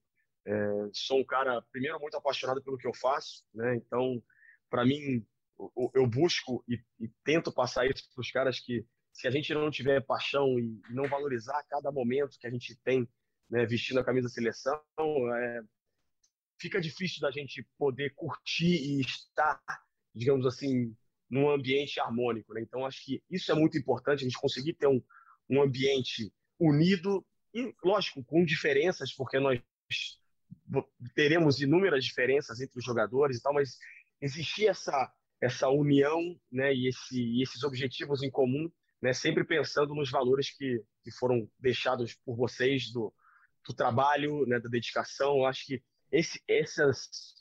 é, sou um cara, primeiro, muito apaixonado pelo que eu faço, né, então, para mim, eu, eu busco e, e, tento passar isso para os caras que, se a gente não tiver paixão e não valorizar cada momento que a gente tem né, vestindo a camisa da seleção, é, fica difícil da gente poder curtir e estar digamos assim, num ambiente harmônico. Né? Então, acho que isso é muito importante, a gente conseguir ter um, um ambiente unido e, lógico, com diferenças, porque nós teremos inúmeras diferenças entre os jogadores e tal, mas existir essa essa união, né, e esse esses objetivos em comum, né, sempre pensando nos valores que, que foram deixados por vocês do, do trabalho, né, da dedicação. Eu acho que esse, essas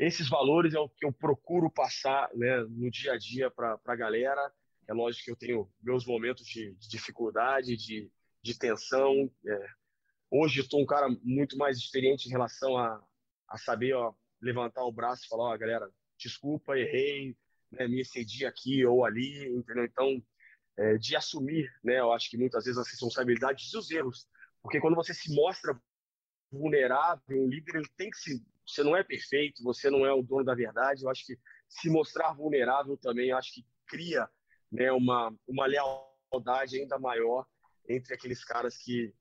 esses valores é o que eu procuro passar né, no dia a dia para a galera. É lógico que eu tenho meus momentos de, de dificuldade, de, de tensão. É. Hoje estou um cara muito mais experiente em relação a, a saber ó, levantar o braço e falar: ó, galera, desculpa, errei, né, me excedi aqui ou ali, entendeu? Então, é, de assumir, né, eu acho que muitas vezes as responsabilidades dos erros, porque quando você se mostra vulnerável, um líder ele tem que se. Você não é perfeito, você não é o dono da verdade. Eu acho que se mostrar vulnerável também, acho que cria né, uma, uma lealdade ainda maior entre aqueles caras que,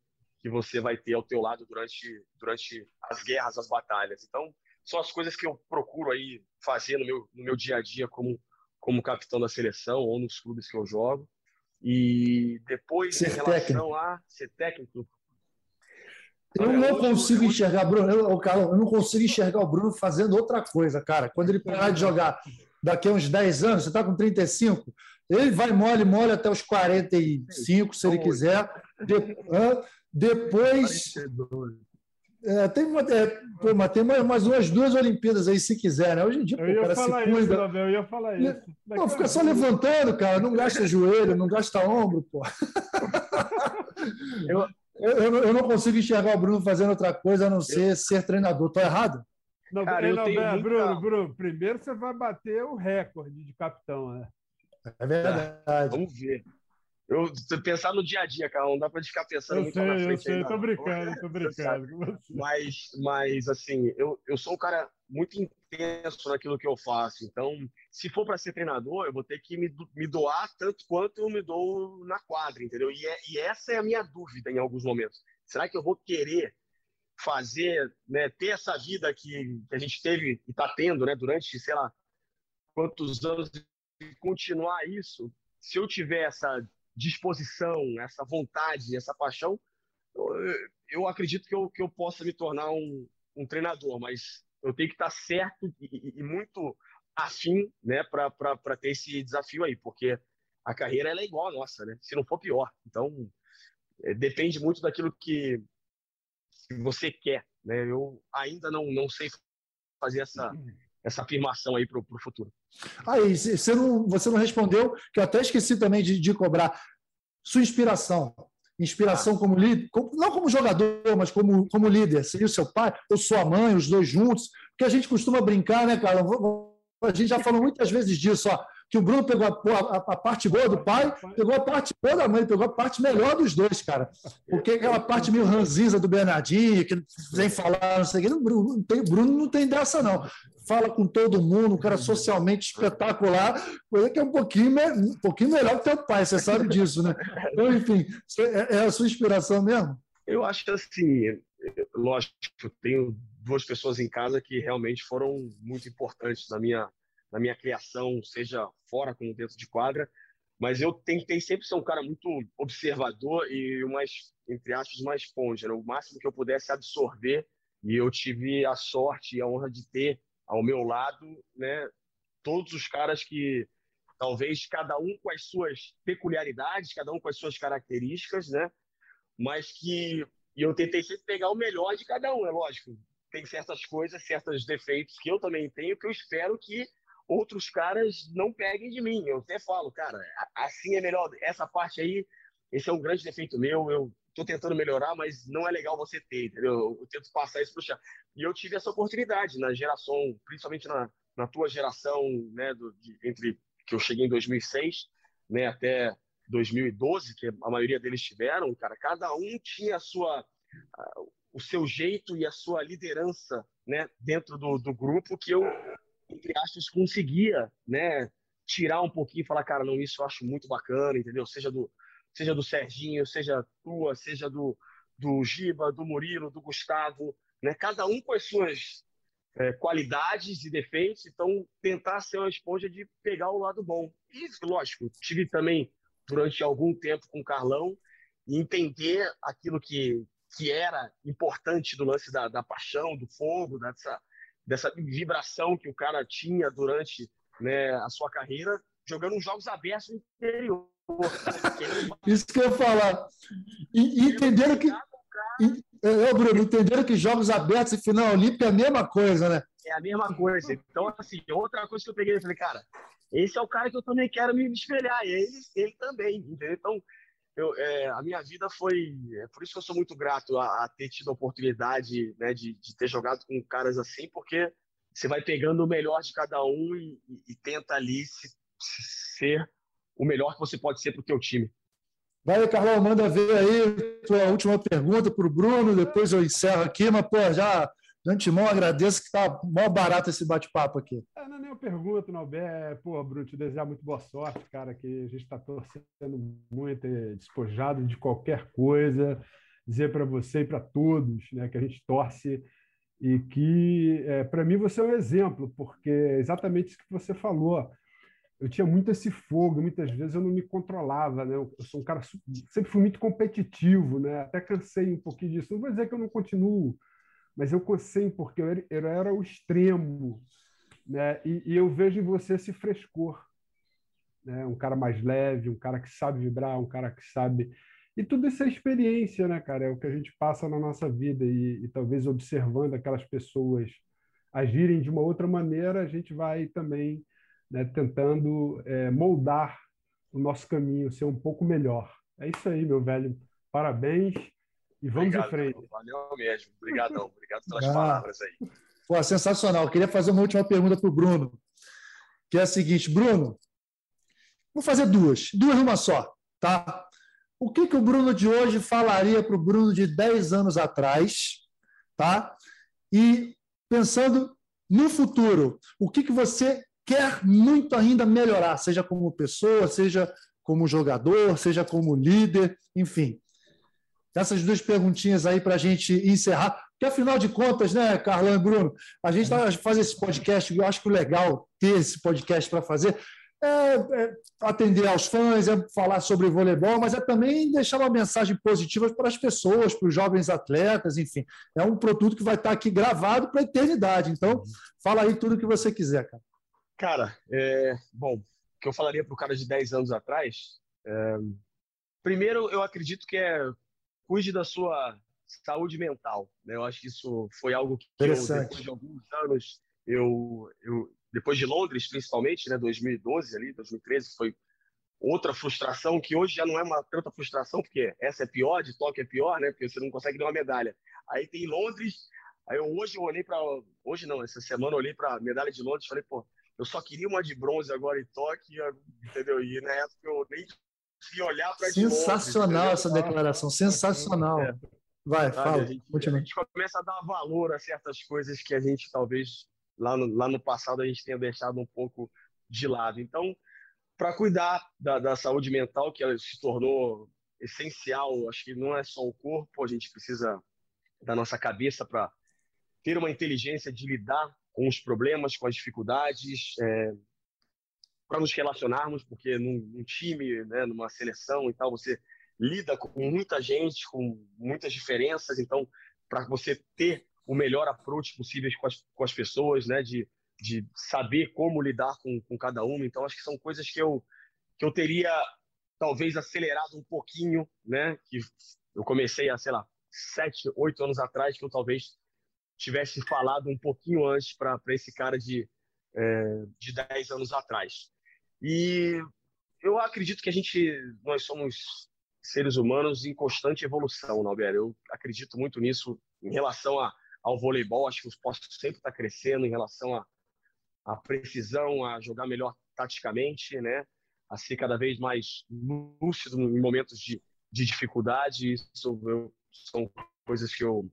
que você vai ter ao teu lado durante, durante as guerras, as batalhas. Então, são as coisas que eu procuro aí fazer no meu, no meu dia a dia como, como capitão da seleção ou nos clubes que eu jogo. E depois, ser em relação técnico. a ser técnico, eu não consigo enxergar, Bruno, eu, Carlos, eu não consigo enxergar o Bruno fazendo outra coisa, cara. Quando ele parar de jogar daqui a uns 10 anos, você está com 35, ele vai mole, mole até os 45, se ele quiser. De, depois. É, tem, uma, é, pô, mas tem mais, mais umas duas Olimpíadas aí, se quiser, né? Hoje em dia, pô, o cara se cuida. Isso, eu ia falar isso. Pô, fica só levantando, cara. Não gasta joelho, não gasta ombro, pô. eu, eu, eu, não consigo enxergar o Bruno fazendo outra coisa a não ser ser treinador. Estou errado? Não, Cara, eu não, tenho Bruno, Bruno, Bruno, primeiro você vai bater o recorde de capitão, né? É verdade. Tá, vamos ver. Eu pensar no dia a dia, cara, não dá para ficar pensando eu muito sei, na frente. Eu sei, ainda, tô brincando, tô brincando. Mas, mas assim, eu, eu sou um cara muito intenso naquilo que eu faço. Então, se for para ser treinador, eu vou ter que me, me doar tanto quanto eu me dou na quadra, entendeu? E, é, e essa é a minha dúvida em alguns momentos. Será que eu vou querer fazer, né, ter essa vida que, que a gente teve e está tendo, né, durante, sei lá, quantos anos e continuar isso? Se eu tiver essa disposição, essa vontade, essa paixão, eu, eu acredito que eu, que eu possa me tornar um, um treinador, mas eu tenho que estar certo e, e muito afim né, para ter esse desafio aí, porque a carreira ela é igual a nossa, né? se não for pior. Então, é, depende muito daquilo que, que você quer. Né? Eu ainda não, não sei fazer essa, essa afirmação aí para o futuro. Aí, você não, você não respondeu, que eu até esqueci também de, de cobrar. Sua inspiração. Inspiração como líder, não como jogador, mas como, como líder. Seria o seu pai ou sua mãe, os dois juntos. Porque a gente costuma brincar, né, cara? A gente já falou muitas vezes disso, ó, que o Bruno pegou a, a, a, parte boa do pai, pegou a parte boa da mãe, pegou a parte melhor dos dois, cara. Porque aquela parte meio ranzinza do Bernardinho, que vem falar, não sei o que, o Bruno não tem, dessa, não. Fala com todo mundo, um cara socialmente espetacular, coisa que é um pouquinho, um pouquinho melhor que teu pai, você sabe disso, né? Então, enfim, é, é a sua inspiração mesmo? Eu acho que assim, lógico, tenho duas pessoas em casa que realmente foram muito importantes na minha, na minha criação, seja fora como dentro de quadra. Mas eu tentei sempre ser um cara muito observador e mais, entre aspas, mais esponja, né? o máximo que eu pudesse absorver. E eu tive a sorte e a honra de ter ao meu lado, né, todos os caras que talvez cada um com as suas peculiaridades, cada um com as suas características, né, mas que e eu tentei sempre pegar o melhor de cada um, é lógico. Tem certas coisas, certos defeitos que eu também tenho, que eu espero que outros caras não peguem de mim. Eu até falo, cara, assim é melhor. Essa parte aí, esse é um grande defeito meu. Eu estou tentando melhorar, mas não é legal você ter, entendeu? Eu tento passar isso para o chão. E eu tive essa oportunidade na geração, principalmente na, na tua geração, né, do, de, entre que eu cheguei em 2006, né, até 2012, que a maioria deles tiveram, cara, cada um tinha a sua, o seu jeito e a sua liderança né, dentro do, do grupo que eu, entre aspas, conseguia né, tirar um pouquinho e falar, cara, não, isso eu acho muito bacana, entendeu? Seja do, seja do Serginho, seja tua, seja do, do Giba, do Murilo, do Gustavo, né? cada um com as suas é, qualidades e defeitos, então tentar ser uma esponja de pegar o lado bom. E, lógico, tive também durante algum tempo com o Carlão e entender aquilo que, que era importante do lance da, da paixão, do fogo, dessa, dessa vibração que o cara tinha durante né, a sua carreira, jogando jogos abertos no interior. Isso que eu ia falar. E, entenderam que. É, Bruno, entenderam que jogos abertos e final olímpico é a mesma coisa, né? É a mesma coisa. Então, assim, outra coisa que eu peguei, eu falei, cara, esse é o cara que eu também quero me espelhar, e ele, ele também, entendeu? Então, eu, é, a minha vida foi. É por isso que eu sou muito grato a, a ter tido a oportunidade né, de, de, ter jogado com caras assim, porque você vai pegando o melhor de cada um e, e, e tenta ali se, se ser o melhor que você pode ser para o teu time. Vai, Carlão, manda ver aí tua última pergunta para o Bruno, depois eu encerro aqui, mas, pô, já de antemão agradeço que está mó barato esse bate-papo aqui. É, não é nem uma pergunta, não, é, pô, Bruno, te desejar muito boa sorte, cara, que a gente está torcendo muito, é, despojado de qualquer coisa, dizer para você e para todos, né, que a gente torce e que, é, para mim, você é um exemplo, porque é exatamente isso que você falou eu tinha muito esse fogo, muitas vezes eu não me controlava, né? Eu sou um cara sempre fui muito competitivo, né? Até cansei um pouquinho disso. Não vou dizer que eu não continuo, mas eu cansei porque eu era, eu era o extremo, né? E, e, eu vejo em você esse frescor, né? Um cara mais leve, um cara que sabe vibrar, um cara que sabe e tudo isso é experiência, né, cara? É o que a gente passa na nossa vida e, e talvez observando aquelas pessoas agirem de uma outra maneira, a gente vai também né, tentando é, moldar o nosso caminho, ser um pouco melhor. É isso aí, meu velho. Parabéns e vamos Obrigado, em frente. Valeu mesmo. Obrigadão. Obrigado pelas ah, palavras aí. Pô, sensacional. Eu queria fazer uma última pergunta para o Bruno, que é a seguinte. Bruno, vou fazer duas. Duas numa só, tá? O que, que o Bruno de hoje falaria para o Bruno de 10 anos atrás, tá? E pensando no futuro, o que, que você quer muito ainda melhorar, seja como pessoa, seja como jogador, seja como líder, enfim. Essas duas perguntinhas aí para a gente encerrar. Porque, afinal de contas, né, Carlão e Bruno, a gente tá, faz esse podcast, eu acho que o legal ter esse podcast para fazer é, é, atender aos fãs, é falar sobre voleibol, mas é também deixar uma mensagem positiva para as pessoas, para os jovens atletas, enfim. É um produto que vai estar aqui gravado para a eternidade. Então, fala aí tudo o que você quiser, cara. Cara, é, bom, o que eu falaria para o cara de 10 anos atrás, é, primeiro eu acredito que é cuide da sua saúde mental. Né? Eu acho que isso foi algo que eu, depois de alguns anos, eu, eu, depois de Londres principalmente, né, 2012 ali, 2013, foi outra frustração que hoje já não é uma tanta frustração, porque essa é pior, de Tóquio é pior, né? Porque você não consegue dar uma medalha. Aí tem Londres, aí eu, hoje eu olhei para hoje não, essa semana eu olhei para medalha de Londres falei, pô, eu só queria uma de bronze agora em Tóquio, entendeu? E na época eu nem conseguia olhar para Sensacional de essa declaração, sensacional. É. Vai, fala. A gente, a gente, começa a dar valor a certas coisas que a gente talvez lá no, lá no passado a gente tenha deixado um pouco de lado. Então, para cuidar da, da, saúde mental, que se tornou essencial, acho que não é só o corpo, a gente precisa da nossa cabeça para ter uma inteligência de lidar com os problemas, com as dificuldades, é, para nos relacionarmos, porque num, num, time, né, numa seleção e tal, você lida com muita gente, com muitas diferenças, então, para você ter o melhor approach possível com as, com as pessoas, né, de, de saber como lidar com, com cada uma, então, acho que são coisas que eu, que eu teria talvez acelerado um pouquinho, né, que eu comecei há, sei lá, sete, oito anos atrás, que eu talvez tivesse falado um pouquinho antes para esse cara de, é, de 10 anos atrás. E eu acredito que a gente, nós somos seres humanos em constante evolução, Nalber. Eu acredito muito nisso em relação a, ao voleibol. Acho que o esporte sempre está crescendo em relação a, a precisão, a jogar melhor taticamente, né? a ser cada vez mais lúcido em momentos de, de dificuldade. Isso eu, são coisas que eu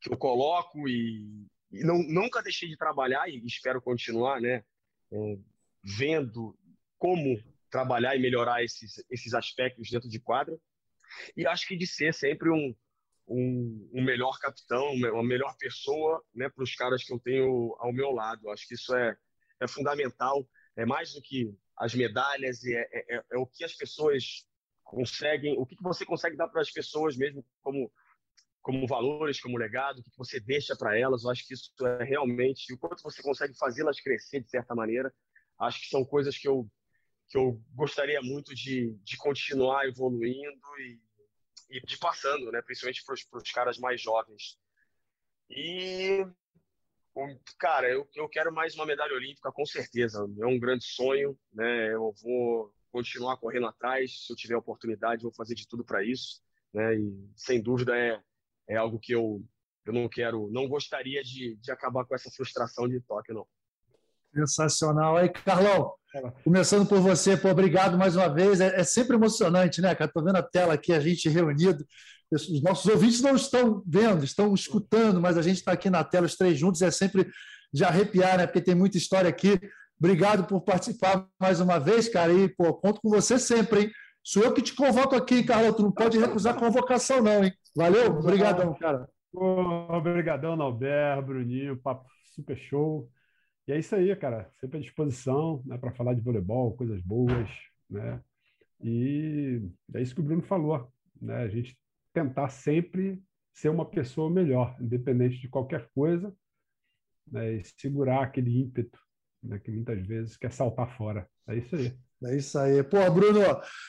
que eu coloco e, e não, nunca deixei de trabalhar e espero continuar, né? É, vendo como trabalhar e melhorar esses, esses aspectos dentro de quadra. E acho que de ser sempre um, um, um melhor capitão, uma melhor pessoa né, para os caras que eu tenho ao meu lado. Acho que isso é, é fundamental. É mais do que as medalhas, é, é, é, é o que as pessoas conseguem, o que você consegue dar para as pessoas mesmo como como valores, como legado, o que você deixa para elas. Eu acho que isso é realmente o quanto você consegue fazê-las crescer de certa maneira. Acho que são coisas que eu que eu gostaria muito de, de continuar evoluindo e, e de passando, né? Principalmente para os caras mais jovens. E cara, eu, eu quero mais uma medalha olímpica com certeza. É um grande sonho, né? Eu vou continuar correndo atrás. Se eu tiver oportunidade, vou fazer de tudo para isso, né? E sem dúvida é é algo que eu, eu não quero, não gostaria de, de acabar com essa frustração de toque, não. Sensacional. Aí, Carlão, começando por você, pô, obrigado mais uma vez. É, é sempre emocionante, né, cara? Tô vendo a tela aqui, a gente reunido. os nossos ouvintes não estão vendo, estão escutando, mas a gente está aqui na tela, os três juntos, é sempre de arrepiar, né? Porque tem muita história aqui. Obrigado por participar mais uma vez, cara. E, pô, conto com você sempre, hein? Sou eu que te convoco aqui, Carlos. Tu não pode recusar convocação, não, hein? Valeu? Obrigadão, cara. Obrigadão, Nalber, Bruninho, papo super show. E é isso aí, cara. Sempre à disposição né, para falar de voleibol, coisas boas, né? E é isso que o Bruno falou, né? A gente tentar sempre ser uma pessoa melhor, independente de qualquer coisa, né? e segurar aquele ímpeto né? que muitas vezes quer saltar fora. É isso aí. É isso aí. Pô, Bruno,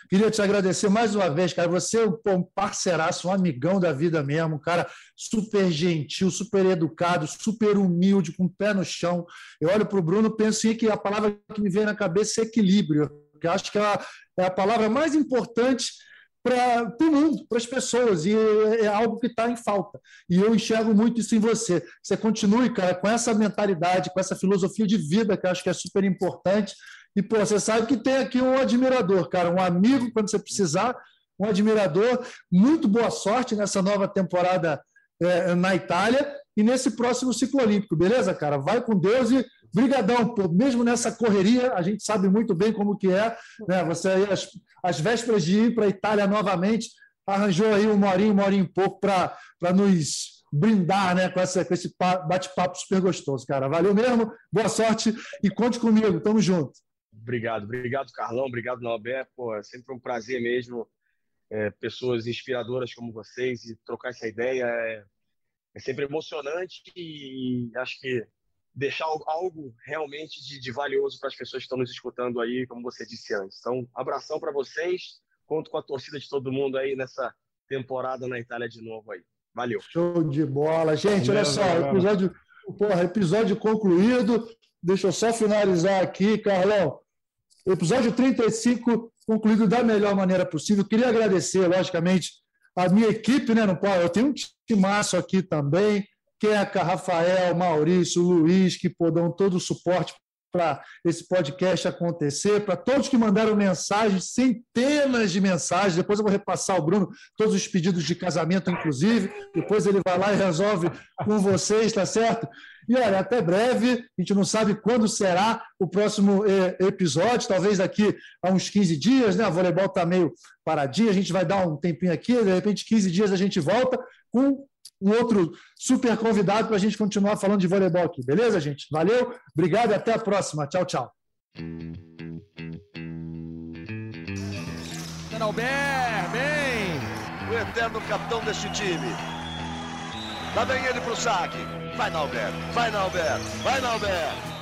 queria te agradecer mais uma vez, cara. Você é um parceiraço, um amigão da vida mesmo, um cara super gentil, super educado, super humilde, com o pé no chão. Eu olho para o Bruno penso que a palavra que me vem na cabeça é equilíbrio, que acho que é a, é a palavra mais importante para o mundo, para as pessoas, e é, é algo que está em falta. E eu enxergo muito isso em você. Você continue, cara, com essa mentalidade, com essa filosofia de vida, que eu acho que é super importante. E, pô, você sabe que tem aqui um admirador, cara, um amigo quando você precisar, um admirador. Muito boa sorte nessa nova temporada é, na Itália e nesse próximo ciclo olímpico, beleza, cara? Vai com Deus e brigadão, pô. Mesmo nessa correria, a gente sabe muito bem como que é, né? Você aí, as, as vésperas de ir para a Itália novamente, arranjou aí uma horinha, uma horinha e pouco para nos brindar né, com, essa, com esse bate-papo super gostoso, cara. Valeu mesmo, boa sorte e conte comigo, tamo junto. Obrigado, obrigado, Carlão, obrigado, Norberto. Pô, é sempre um prazer mesmo é, pessoas inspiradoras como vocês e trocar essa ideia é, é sempre emocionante e acho que deixar algo realmente de, de valioso para as pessoas que estão nos escutando aí, como você disse antes. Então, abração para vocês. Conto com a torcida de todo mundo aí nessa temporada na Itália de novo aí. Valeu. Show de bola. Gente, olha só, episódio, porra, episódio concluído. Deixa eu só finalizar aqui, Carlão. Episódio 35 concluído da melhor maneira possível. Queria agradecer, logicamente, a minha equipe, né? Não Eu tenho um timaço aqui também. Queca, Rafael, Maurício, Luiz, que pô, dão todo o suporte para esse podcast acontecer, para todos que mandaram mensagens, centenas de mensagens. Depois eu vou repassar ao Bruno todos os pedidos de casamento, inclusive. Depois ele vai lá e resolve com vocês, tá certo? E olha, até breve, a gente não sabe quando será o próximo eh, episódio, talvez daqui a uns 15 dias, né? A voleibol está meio paradinha, a gente vai dar um tempinho aqui, de repente, 15 dias a gente volta com um outro super convidado para a gente continuar falando de voleibol aqui. Beleza, gente? Valeu, obrigado e até a próxima. Tchau, tchau. Albert, bem! O eterno capitão deste time. Lá vem ele pro saque. Vai, Nalber, vai, Nalber, vai, Nalber.